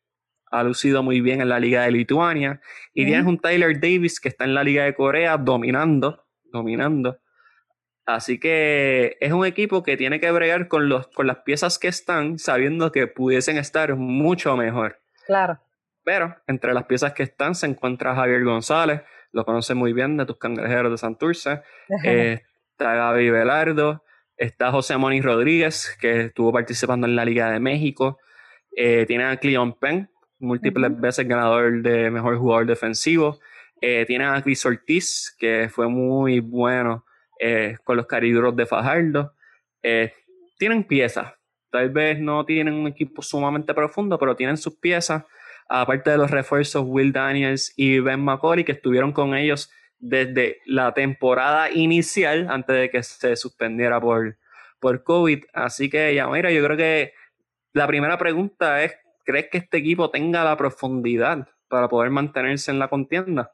Speaker 1: ha lucido muy bien en la Liga de Lituania. Y tienes un Tyler Davis que está en la Liga de Corea dominando, dominando. Así que es un equipo que tiene que bregar con, los, con las piezas que están, sabiendo que pudiesen estar mucho mejor.
Speaker 2: Claro.
Speaker 1: Pero entre las piezas que están se encuentra Javier González, lo conoce muy bien de tus cangrejeros de Santurce. Eh, está Gaby Velardo, está José Moni Rodríguez, que estuvo participando en la Liga de México. Eh, tiene a Cleon Penn, múltiples veces ganador de mejor jugador defensivo. Eh, tiene a Chris Ortiz, que fue muy bueno eh, con los cariduros de Fajardo. Eh, tienen piezas. Tal vez no tienen un equipo sumamente profundo, pero tienen sus piezas. Aparte de los refuerzos Will Daniels y Ben McCauley, que estuvieron con ellos desde la temporada inicial, antes de que se suspendiera por, por COVID. Así que, ya, mira, yo creo que la primera pregunta es ¿crees que este equipo tenga la profundidad para poder mantenerse en la contienda?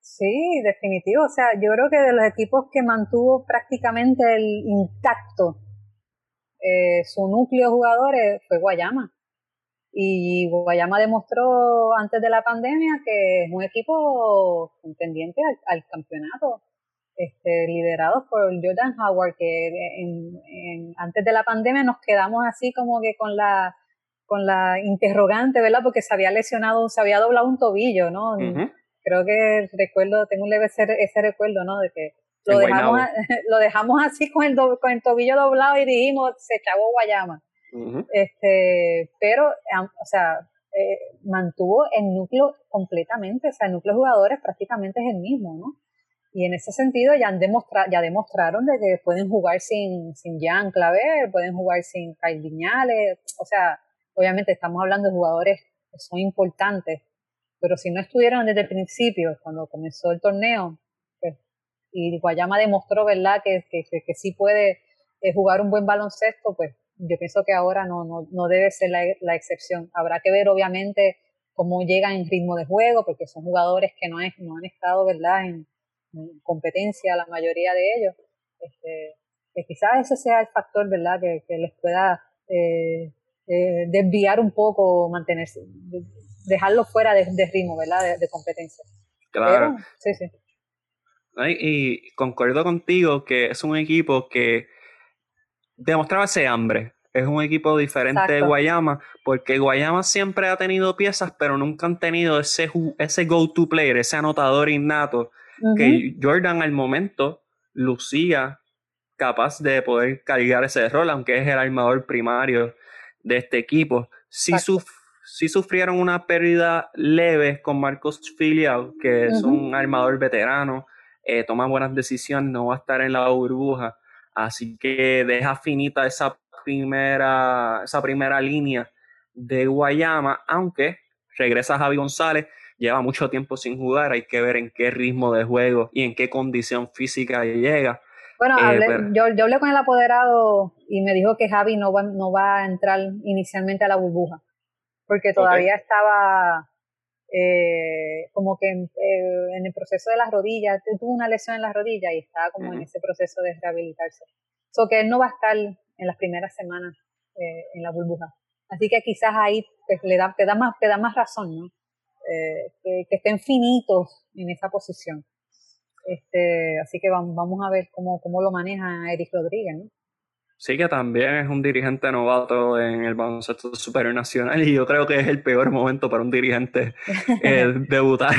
Speaker 2: Sí, definitivo. O sea, yo creo que de los equipos que mantuvo prácticamente el intacto eh, su núcleo de jugadores fue Guayama. Y Guayama demostró antes de la pandemia que es un equipo contendiente al, campeonato, este, liderados por Jordan Howard, que antes de la pandemia nos quedamos así como que con la con la interrogante, ¿verdad? Porque se había lesionado, se había doblado un tobillo, ¿no? Creo que recuerdo, tengo un leve ese, ese recuerdo, ¿no? De que lo dejamos, lo dejamos así con el, con el tobillo doblado y dijimos, se echó Guayama. este, pero, o sea, eh, mantuvo el núcleo completamente, o sea, el núcleo de jugadores prácticamente es el mismo, ¿no? y en ese sentido ya, han demostra ya demostraron de que pueden jugar sin, sin Jean Claver, pueden jugar sin Kyle Viñales, o sea, obviamente estamos hablando de jugadores que son importantes, pero si no estuvieron desde el principio, cuando comenzó el torneo, pues, y Guayama demostró, ¿verdad?, que, que, que sí puede eh, jugar un buen baloncesto, pues yo pienso que ahora no, no, no debe ser la, la, excepción. Habrá que ver, obviamente, cómo llegan en ritmo de juego, porque son jugadores que no, es, no han estado, ¿verdad?, en, competencia, la mayoría de ellos. Este, quizás ese sea el factor, ¿verdad?, que, que les pueda eh, eh, desviar un poco, mantenerse, dejarlo fuera de, ritmo, ¿verdad? De, competencia.
Speaker 1: Claro.
Speaker 2: sí, sí.
Speaker 1: Y concuerdo contigo que es un equipo que demostraba ese hambre. Es un equipo diferente de Guayama, porque Guayama siempre ha tenido piezas, pero nunca han tenido ese, ese go-to player, ese anotador innato, que Jordan al momento lucía capaz de poder cargar ese rol, aunque es el armador primario de este equipo. Sí, sufrieron una pérdida leve con Marcos Filial, que es un armador veterano, eh, toma buenas decisiones, no va a estar en la burbuja, así que deja finita esa primera, esa primera línea de Guayama, aunque regresa Javi González, lleva mucho tiempo sin jugar, hay que ver en qué ritmo de juego y en qué condición física llega.
Speaker 2: Bueno, eh, yo, yo, hablé con el apoderado y me dijo que Javi no va, no va a entrar inicialmente a la burbuja, porque todavía estaba eh, como que eh, en el proceso de las rodillas, tuvo una lesión en las rodillas y estaba como en ese proceso de rehabilitarse. So que él no va a estar en las primeras semanas en la burbuja. Así que quizás ahí pues, le da, te, da más, te da más razón, ¿no? que, que estén finitos en esa posición. Este, así que vamos, vamos a ver cómo, cómo lo maneja Eric Rodríguez. ¿no?
Speaker 1: Sí, que también es un dirigente novato en el baloncesto superior nacional y yo creo que es el peor momento para un dirigente eh, debutar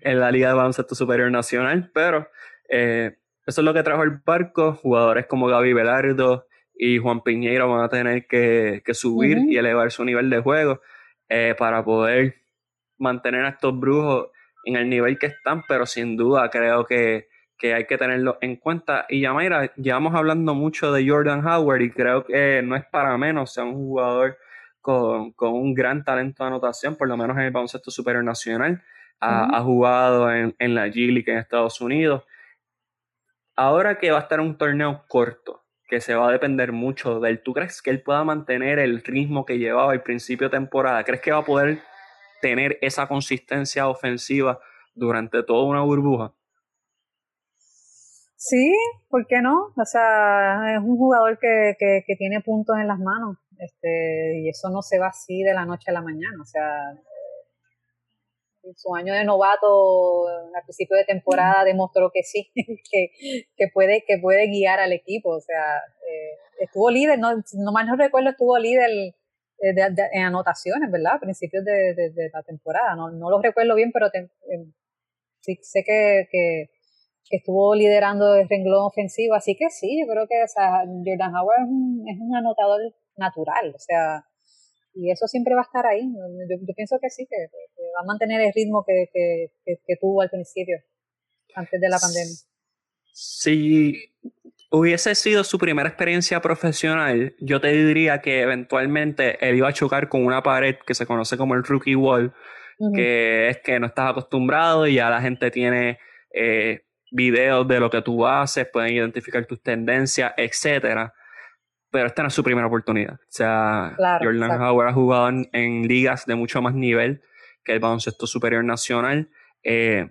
Speaker 1: en la Liga de Baloncesto Superior Nacional, pero eh, eso es lo que trajo el barco. Jugadores como Gaby Velardo y Juan Piñeiro van a tener que, subir y elevar su nivel de juego eh, para poder mantener a estos brujos en el nivel que están, pero sin duda creo que, hay que tenerlo en cuenta. Y ya, mira, llevamos hablando mucho de Jordan Howard y creo que no es para menos, sea un jugador con, un gran talento de anotación, por lo menos en el baloncesto superior nacional. Ha, jugado en, en, la G League en Estados Unidos. Ahora que va a estar un torneo corto, que se va a depender mucho de él, ¿tú crees que él pueda mantener el ritmo que llevaba al principio de temporada? ¿Crees que va a poder tener esa consistencia ofensiva durante toda una burbuja?
Speaker 2: Sí, ¿por qué no? O sea, es un jugador que, que, tiene puntos en las manos este, y eso no se va así de la noche a la mañana. O sea, en su año de novato al principio de temporada demostró que sí, que, que, puede, que puede guiar al equipo. O sea, eh, estuvo líder, no, no mal no recuerdo, estuvo líder eh, en anotaciones, ¿verdad? A principios de, de, la temporada. No, no lo recuerdo bien, pero em, sí sé que, que, estuvo liderando el renglón ofensivo, así que sí, yo creo que o sea, Jordan Howard es un, es un anotador natural, o sea, y eso siempre va a estar ahí. Yo, yo pienso que sí, que, va a mantener el ritmo que, que, tuvo al principio, antes de la pandemia.
Speaker 1: Sí, hubiese sido su primera experiencia profesional, yo te diría que eventualmente él iba a chocar con una pared que se conoce como el rookie wall, que es que no estás acostumbrado y ya la gente tiene eh, videos de lo que tú haces, pueden identificar tus tendencias, etcétera. Pero esta no es su primera oportunidad. O sea, Jordan Howard ha jugado en, ligas de mucho más nivel que el baloncesto superior nacional. Eh,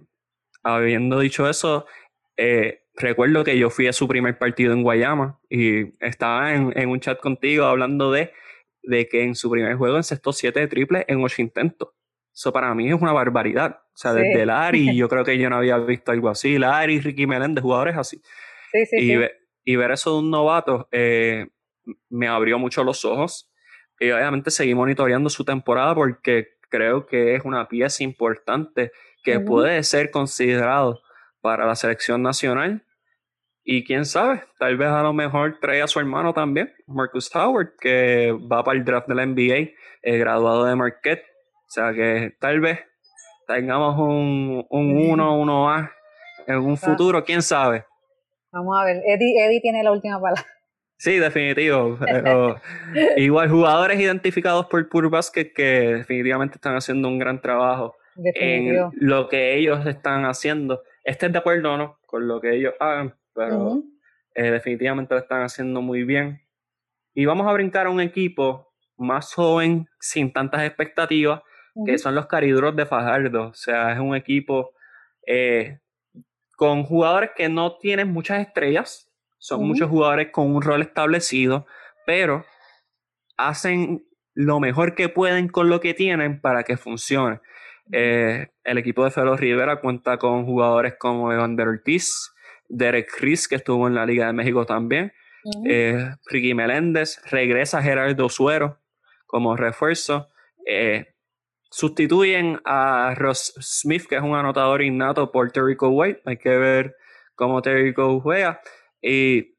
Speaker 1: habiendo dicho eso, eh, recuerdo que yo fui a su primer partido en Guayama y estaba en, un chat contigo hablando de, de que en su primer juego encestó 7 de triple en 8 intentos. Eso para mí es una barbaridad. O sea, desde Larry, yo creo que yo no había visto algo así. Larry, Ricky Meléndez, jugadores así.
Speaker 2: Sí, sí,
Speaker 1: y, y, ver eso de un novato eh, me abrió mucho los ojos. Y obviamente seguí monitoreando su temporada porque creo que es una pieza importante que puede ser considerado para la selección nacional y quién sabe, tal vez a lo mejor trae a su hermano también, Marcus Howard, que va para el draft de la NBA, eh, graduado de Marquette. O sea que tal vez tengamos un, un 1, 1A en un futuro, quién sabe.
Speaker 2: Vamos a ver, Eddie, Eddie tiene la última palabra.
Speaker 1: Sí, definitivo. igual jugadores identificados por Pure Basket que definitivamente están haciendo un gran trabajo en lo que ellos están haciendo. Estén de acuerdo o no con lo que ellos hagan, pero eh, definitivamente lo están haciendo muy bien. Y vamos a brincar a un equipo más joven, sin tantas expectativas, que son los Cariduros de Fajardo. O sea, es un equipo eh, con jugadores que no tienen muchas estrellas, son muchos jugadores con un rol establecido, pero hacen lo mejor que pueden con lo que tienen para que funcione. Eh, el equipo de Felo Rivera cuenta con jugadores como Evander Ortiz, Derek Chris, que estuvo en la Liga de México también, eh, Ricky Meléndez, regresa Gerardo Suero como refuerzo. Eh, sustituyen a Ross Smith, que es un anotador innato por Terrico White. Hay que ver cómo Terrico juega. Y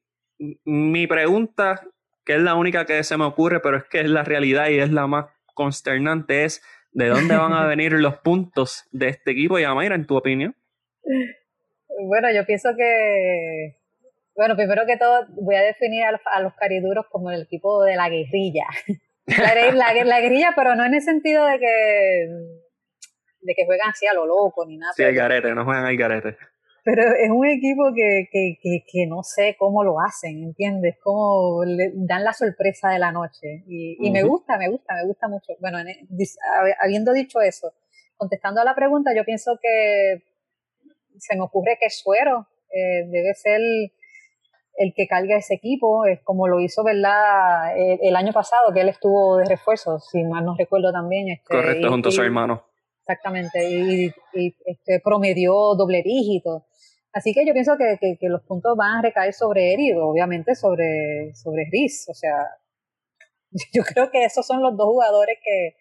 Speaker 1: mi pregunta, que es la única que se me ocurre, pero es que es la realidad y es la más consternante, es ¿de dónde van a venir los puntos de este equipo? Yamaira, en tu opinión.
Speaker 2: Bueno, yo pienso que, bueno, primero que todo voy a definir a los, cariduros como el equipo de la guerrilla. La, la, guerrilla, pero no en el sentido de que de que juegan así a lo loco ni nada.
Speaker 1: Sí, al garete, no juegan al garete
Speaker 2: pero es un equipo que, que, que, no sé cómo lo hacen, ¿entiendes? Cómo le dan la sorpresa de la noche. Y, y me gusta, me gusta, me gusta mucho. Bueno, habiendo dicho eso, contestando a la pregunta, yo pienso que se me ocurre que Suero eh, debe ser el, que carga ese equipo, es como lo hizo, ¿verdad? El, año pasado, que él estuvo de refuerzo, si mal no recuerdo también. Este,
Speaker 1: Correcto, junto a su hermano.
Speaker 2: Exactamente, y, y este, promedió doble dígito. Así que yo pienso que, que, los puntos van a recaer sobre él y obviamente sobre, sobre Riz. O sea, yo creo que esos son los dos jugadores que,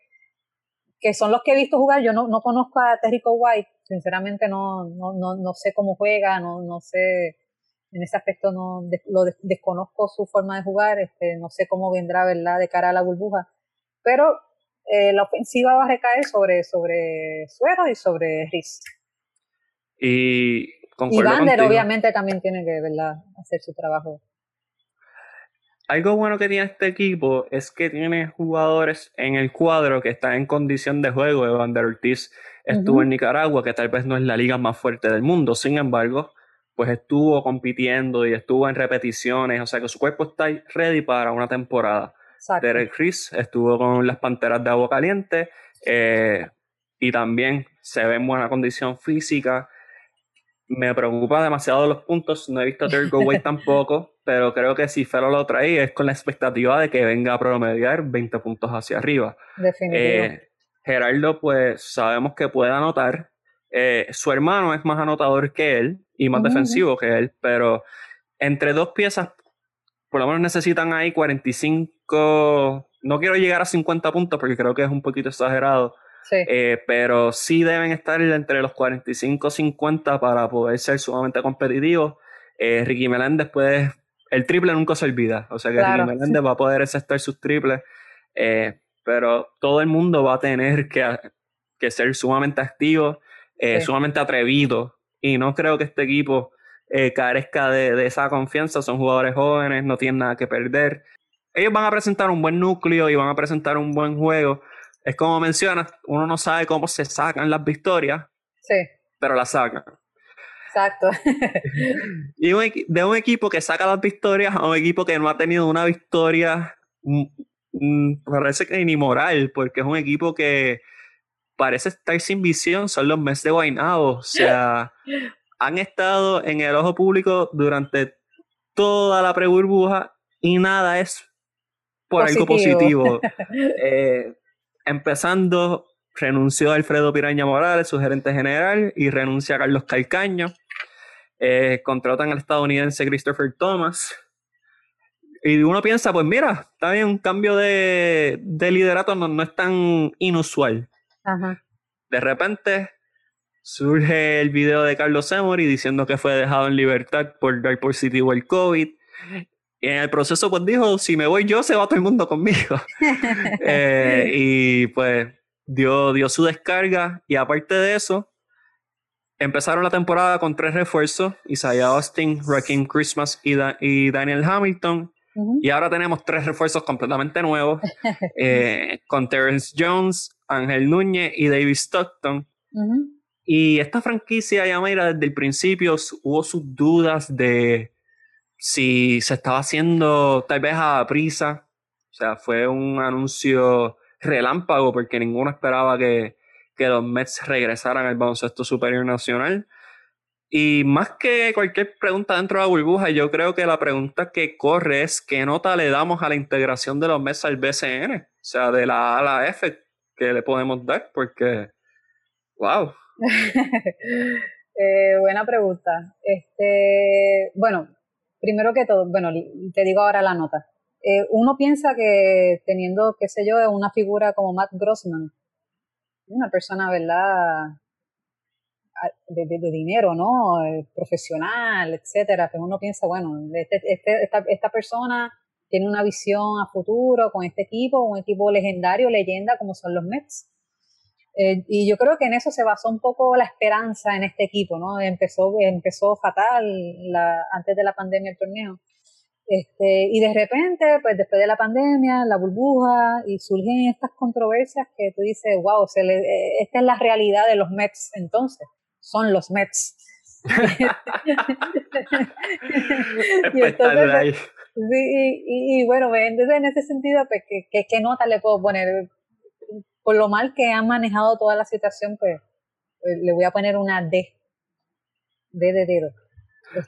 Speaker 2: que son los que he visto jugar. Yo no, no conozco a Terrico White, sinceramente no, no, no, no sé cómo juega, no, no sé, en ese aspecto no lo desconozco su forma de jugar, este, no sé cómo vendrá, ¿verdad?, de cara a la burbuja. Pero eh, la ofensiva va a recaer sobre, sobre Suero y sobre Riz.
Speaker 1: Y
Speaker 2: y Vander obviamente también tiene que ¿verdad? hacer su trabajo.
Speaker 1: Algo bueno que tiene este equipo es que tiene jugadores en el cuadro que están en condición de juego. Evander Ortiz estuvo en Nicaragua, que tal vez no es la liga más fuerte del mundo. Sin embargo, pues estuvo compitiendo y estuvo en repeticiones. O sea que su cuerpo está ready para una temporada. Derek Chris estuvo con las Panteras de Agua Caliente eh, y también se ve en buena condición física me preocupa demasiado los puntos. No he visto a Way tampoco, pero creo que si Felo lo trae es con la expectativa de que venga a promediar 20 puntos hacia arriba.
Speaker 2: Definitivamente.
Speaker 1: Eh, Gerardo, pues sabemos que puede anotar. Eh, su hermano es más anotador que él y más defensivo que él, pero entre dos piezas, por lo menos necesitan ahí 45. No quiero llegar a 50 puntos porque creo que es un poquito exagerado eh, pero sí deben estar entre los 45-50 para poder ser sumamente competitivos. Eh, Ricky Meléndez puede. El triple nunca se olvida. O sea que Ricky Meléndez va a poder aceptar sus triples. Eh, pero todo el mundo va a tener que, que ser sumamente activo, sumamente atrevido. Y no creo que este equipo carezca de, de esa confianza. Son jugadores jóvenes, no tienen nada que perder. Ellos van a presentar un buen núcleo y van a presentar un buen juego es como mencionas, uno no sabe cómo se sacan las victorias,
Speaker 2: sí.
Speaker 1: pero las sacan.
Speaker 2: Exacto.
Speaker 1: y de un equipo que saca las victorias a un equipo que no ha tenido una victoria, mm, mm, parece que ni moral, porque es un equipo que parece estar sin visión, son los meses de Guaynabo. O sea, han estado en el ojo público durante toda la pre-burbuja y nada es por algo positivo. eh, Empezando, renunció Alfredo Piraña Morales, su gerente general, y renuncia a Carlos Calcaño. Eh, contratan al estadounidense Christopher Thomas. Y uno piensa, pues mira, está bien, un cambio de, liderato no, es tan inusual. De repente surge el video de Carlos Emory diciendo que fue dejado en libertad por dar positivo el COVID. Y en el proceso, pues dijo: si me voy yo, se va todo el mundo conmigo. Eh, y pues dio, dio su descarga. Y aparte de eso, empezaron la temporada con tres refuerzos, Isaiah Austin, Raheem Christmas y, y Daniel Hamilton. Y ahora tenemos tres refuerzos completamente nuevos, eh, con Terrence Jones, Ángel Núñez y David Stockton. Y esta franquicia, ya mira, desde el principio hubo sus dudas de si se estaba haciendo tal vez a prisa. O sea, fue un anuncio relámpago porque ninguno esperaba que, que los Mets regresaran al baloncesto superior nacional. Y más que cualquier pregunta dentro de la burbuja, yo creo que la pregunta que corre es qué nota le damos a la integración de los Mets al BCN, o sea, de la A la F que le podemos dar, porque, wow.
Speaker 2: Eh, buena pregunta. Este, bueno, primero que todo, bueno, te digo ahora la nota. Eh, uno piensa que teniendo, qué sé yo, una figura como Matt Grossman, una persona, ¿verdad? de, dinero, ¿no? Eh, profesional, etcétera, pues uno piensa, bueno, este, este, esta, esta, persona tiene una visión a futuro con este equipo, un equipo legendario, leyenda como son los Mets. Eh, y yo creo que en eso se basó un poco la esperanza en este equipo, ¿no? Empezó, empezó fatal la, antes de la pandemia el torneo. Este, y de repente, pues después de la pandemia, la burbuja, y surgen estas controversias que tú dices, wow, se le, eh, esta es la realidad de los Mets entonces son los Mets. y, bueno, entonces en ese sentido, pues, ¿qué, nota le puedo poner? Por lo mal que han manejado toda la situación, pues, pues le voy a poner una D. D de dedo.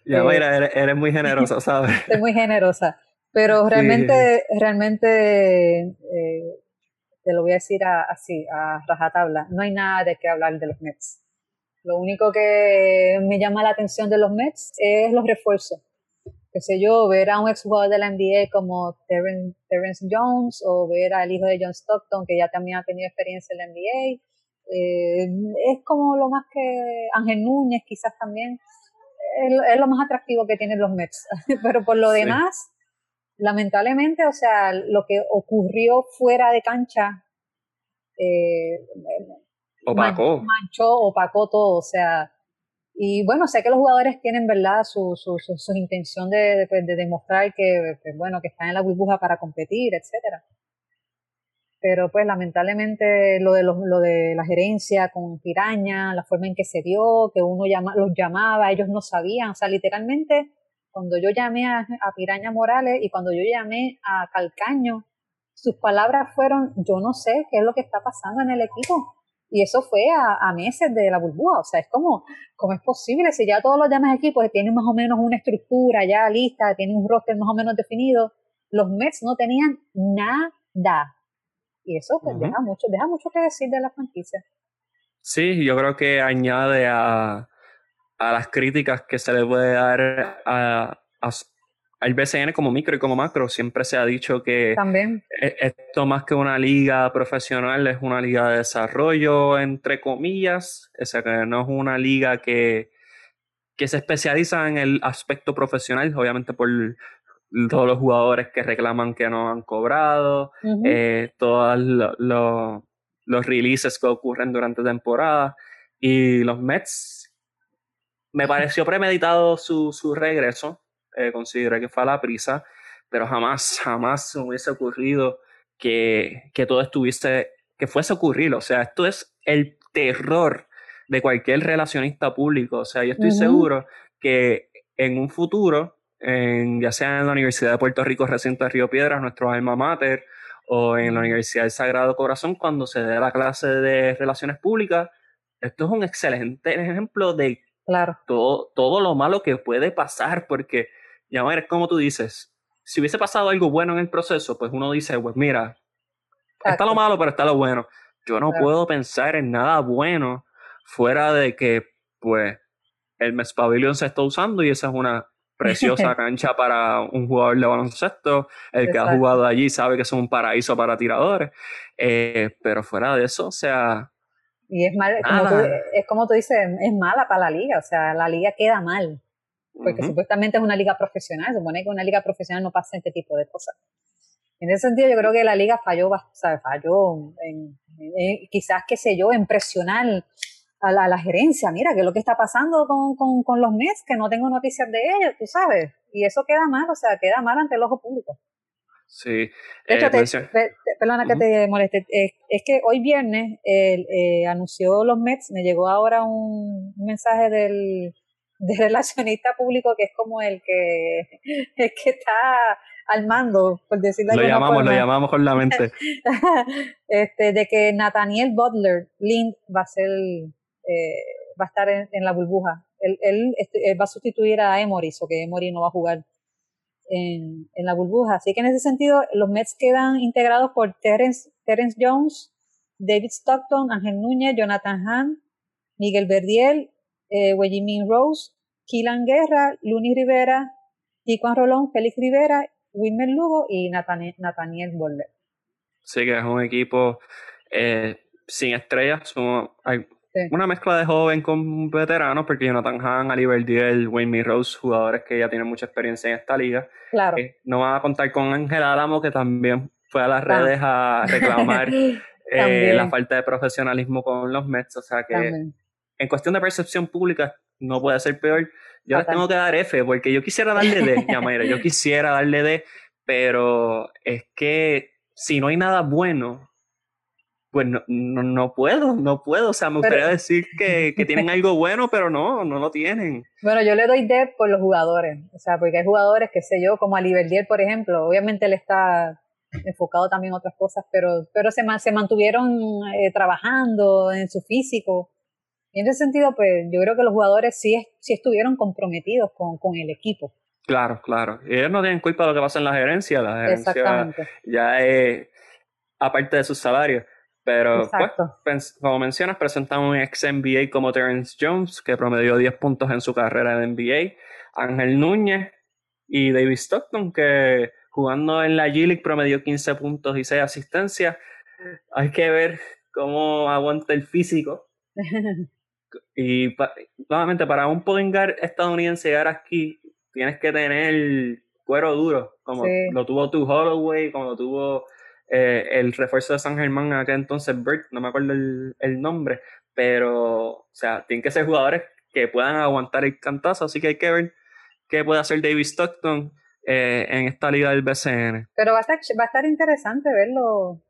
Speaker 1: ya, mira, eres, muy generosa, ¿sabes?
Speaker 2: Soy muy generosa. Pero realmente, realmente, eh, te lo voy a decir así, a rajatabla, no hay nada de qué hablar de los Mets. Lo único que me llama la atención de los Mets es los refuerzos. Qué sé yo, ver a un exjugador de la NBA como Terrence, Jones o ver al hijo de John Stockton, que ya también ha tenido experiencia en la NBA. Eh, es como lo más que Ángel Núñez quizás también. Es, lo más atractivo que tienen los Mets. Pero por lo demás, lamentablemente, o sea, lo que ocurrió fuera de cancha eh,
Speaker 1: opacó.
Speaker 2: manchó, opacó todo, o sea, y bueno, sé que los jugadores tienen, ¿verdad?, su, intención de, pues, de, demostrar que, pues, bueno, que están en la burbuja para competir, etcétera. Pero pues lamentablemente lo de, los, lo de la gerencia con Piraña, la forma en que se dio, que uno llama, los llamaba, ellos no sabían, o sea, literalmente cuando yo llamé a Piraña Morales y cuando yo llamé a Calcaño, sus palabras fueron, yo no sé qué es lo que está pasando en el equipo y eso fue a, meses de la burbuja. O sea, es como, ¿cómo es posible? Si ya todos los demás equipos tienen más o menos una estructura ya lista, tienen un roster más o menos definido, los Mets no tenían nada. Y eso pues, deja, mucho, deja mucho que decir de la franquicia.
Speaker 1: Sí, yo creo que añade a, a las críticas que se le puede dar a, a, al BCN como micro y como macro siempre se ha dicho que
Speaker 2: También.
Speaker 1: E, esto más que una liga profesional es una liga de desarrollo, entre comillas, o sea, que no es una liga que, que se especializa en el aspecto profesional, obviamente por todos los jugadores que reclaman que no han cobrado, eh, todos los releases que ocurren durante temporada y los Mets. Me pareció premeditado su, su regreso eh, consideré que fue a la prisa, pero jamás, jamás se hubiese ocurrido que, que todo estuviese, que fuese a ocurrir. O sea, esto es el terror de cualquier relacionista público. O sea, yo estoy seguro que en un futuro, en, ya sea en la Universidad de Puerto Rico, recinto de Río Piedras, nuestro alma mater, o en la Universidad del Sagrado Corazón, cuando se dé la clase de relaciones públicas, esto es un excelente ejemplo de
Speaker 2: claro.
Speaker 1: todo, todo lo malo que puede pasar, porque y ver, como tú dices, si hubiese pasado algo bueno en el proceso, pues uno dice, pues mira, está lo malo, pero está lo bueno. Yo no puedo pensar en nada bueno fuera de que, pues, el Mes Pavilion se está usando y esa es una preciosa cancha para un jugador de baloncesto. El que ha jugado allí sabe que es un paraíso para tiradores. Eh, pero fuera de eso, o sea.
Speaker 2: Y es mal, como tú, es como tú dices, es mala para la liga, o sea, la liga queda mal porque supuestamente es una liga profesional, se supone que una liga profesional no pasa este tipo de cosas. En ese sentido, yo creo que la liga falló, o sea, falló en, quizás, qué sé yo, en presionar a la, gerencia, mira, ¿qué es lo que está pasando con, con, los Mets? Que no tengo noticias de ellos, tú sabes. Y eso queda mal, o sea, queda mal ante el ojo público.
Speaker 1: Sí.
Speaker 2: De hecho, eh, perdona que te moleste, es, que hoy viernes eh, anunció los Mets, me llegó ahora un mensaje del, del relacionista público que es como el que, es que está al mando, por decirlo
Speaker 1: Lo llamamos, lo llamamos con la mente.
Speaker 2: este, de que Nathaniel Butler, Lind, va a ser, eh, va a estar en, la burbuja. Él, él, este, va a sustituir a Emory, o que Emory no va a jugar en, en, la burbuja. Así que en ese sentido, los Mets quedan integrados por Terence, Terence Jones, David Stockton, Ángel Núñez, Jonathan Hahn, Miguel Verdiel, eh, Rose, Kilan Guerra, Luni Rivera, Tico Rolón, Félix Rivera Wilmer Lugo y Nathaniel, Nathaniel
Speaker 1: Sí, que es un equipo eh, sin estrellas. hay una mezcla de joven con veteranos, porque Jonathan Hahn, Ali Verdiel, Wayne Rose, jugadores que ya tienen mucha experiencia en esta liga.
Speaker 2: Claro.
Speaker 1: Eh, no van a contar con Ángel Álamo, que también fue a las ah. redes a reclamar eh, la falta de profesionalismo con los Mets. O sea que, en cuestión de percepción pública, no puede ser peor. Yo les tengo que dar F porque yo quisiera darle D, Yamaira, yo quisiera darle D, pero es que si no hay nada bueno, pues no, no, puedo, no puedo. O sea, me gustaría decir que, que, tienen algo bueno, pero no, no lo tienen.
Speaker 2: Bueno, yo le doy D por los jugadores. O sea, porque hay jugadores, que sé yo, como a Liberdier, por ejemplo. Obviamente él está enfocado también en otras cosas, pero, pero se, se mantuvieron eh, trabajando en su físico. Y en ese sentido, pues yo creo que los jugadores sí, sí estuvieron comprometidos con, con el equipo.
Speaker 1: Claro, claro. Y ellos no tienen culpa de lo que pasa en la gerencia. La gerencia ya es aparte de sus salarios. Pero, pues, como mencionas, presentan un ex NBA como Terrence Jones, que promedió 10 puntos en su carrera en NBA. Ángel Núñez y David Stockton, que jugando en la G-League promedió 15 puntos y 6 asistencias. Hay que ver cómo aguanta el físico Y nuevamente, para un point estadounidense llegar aquí, tienes que tener cuero duro, como lo tuvo tu Holloway, como lo tuvo eh, el refuerzo de San Germán acá entonces, Bert, no me acuerdo el, nombre, pero, o sea, tienen que ser jugadores que puedan aguantar el cantazo, así que hay que ver qué puede hacer David Stockton eh, en esta liga del BCN.
Speaker 2: Pero va a estar, va a estar interesante verlo,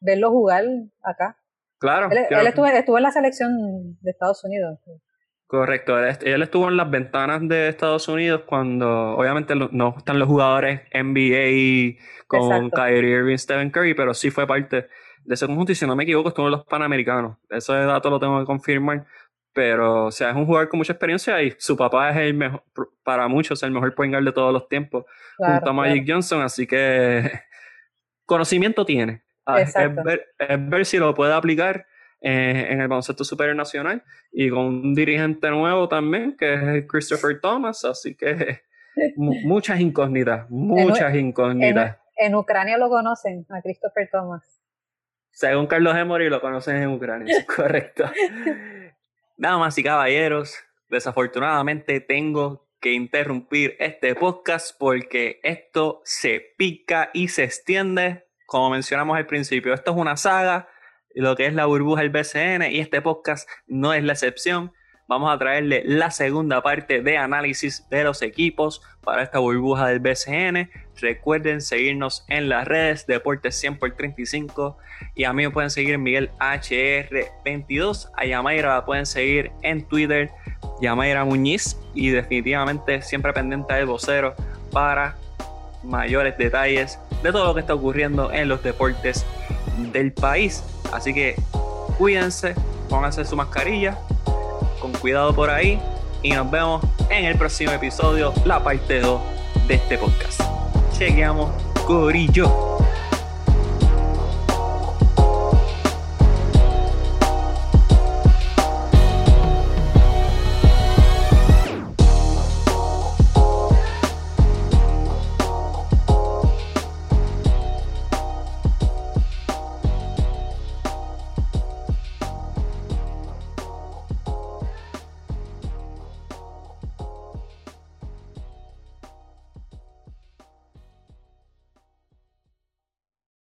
Speaker 2: verlo jugar acá.
Speaker 1: Claro. Él,
Speaker 2: estuvo, en la selección de Estados Unidos.
Speaker 1: Correcto, él, estuvo en las ventanas de Estados Unidos cuando obviamente no están los jugadores NBA con Kyrie Irving, Stephen Curry, pero sí fue parte de ese conjunto y si no me equivoco estuvo en los Panamericanos. Ese dato lo tengo que confirmar, pero o sea, es un jugador con mucha experiencia y su papá es el mejor, para muchos, el mejor point guard de todos los tiempos, junto a Magic Johnson, así que conocimiento tiene. Ah, es, ver, si lo puede aplicar eh, en el baloncesto superior nacional y con un dirigente nuevo también, que es Christopher Thomas, así que muchas incógnitas, muchas incógnitas.
Speaker 2: En, Ucrania lo conocen, a Christopher Thomas.
Speaker 1: Según Carlos Emory lo conocen en Ucrania, correcto. Damas y caballeros, desafortunadamente tengo que interrumpir este podcast porque esto se pica y se extiende como mencionamos al principio, esto es una saga, lo que es la burbuja del BCN, y este podcast no es la excepción. Vamos a traerle la segunda parte de análisis de los equipos para esta burbuja del BCN. Recuerden seguirnos en las redes Deportes 100 por 35 y a mí me pueden seguir Miguel HR22. A Yamaira la pueden seguir en Twitter, Yamaira Muñiz y definitivamente siempre pendiente del vocero para mayores detalles de todo lo que está ocurriendo en los deportes del país. Así que cuídense, pónganse su mascarilla, con cuidado por ahí y nos vemos en el próximo episodio, la parte 2 de este podcast. Chequeamos, Corillo.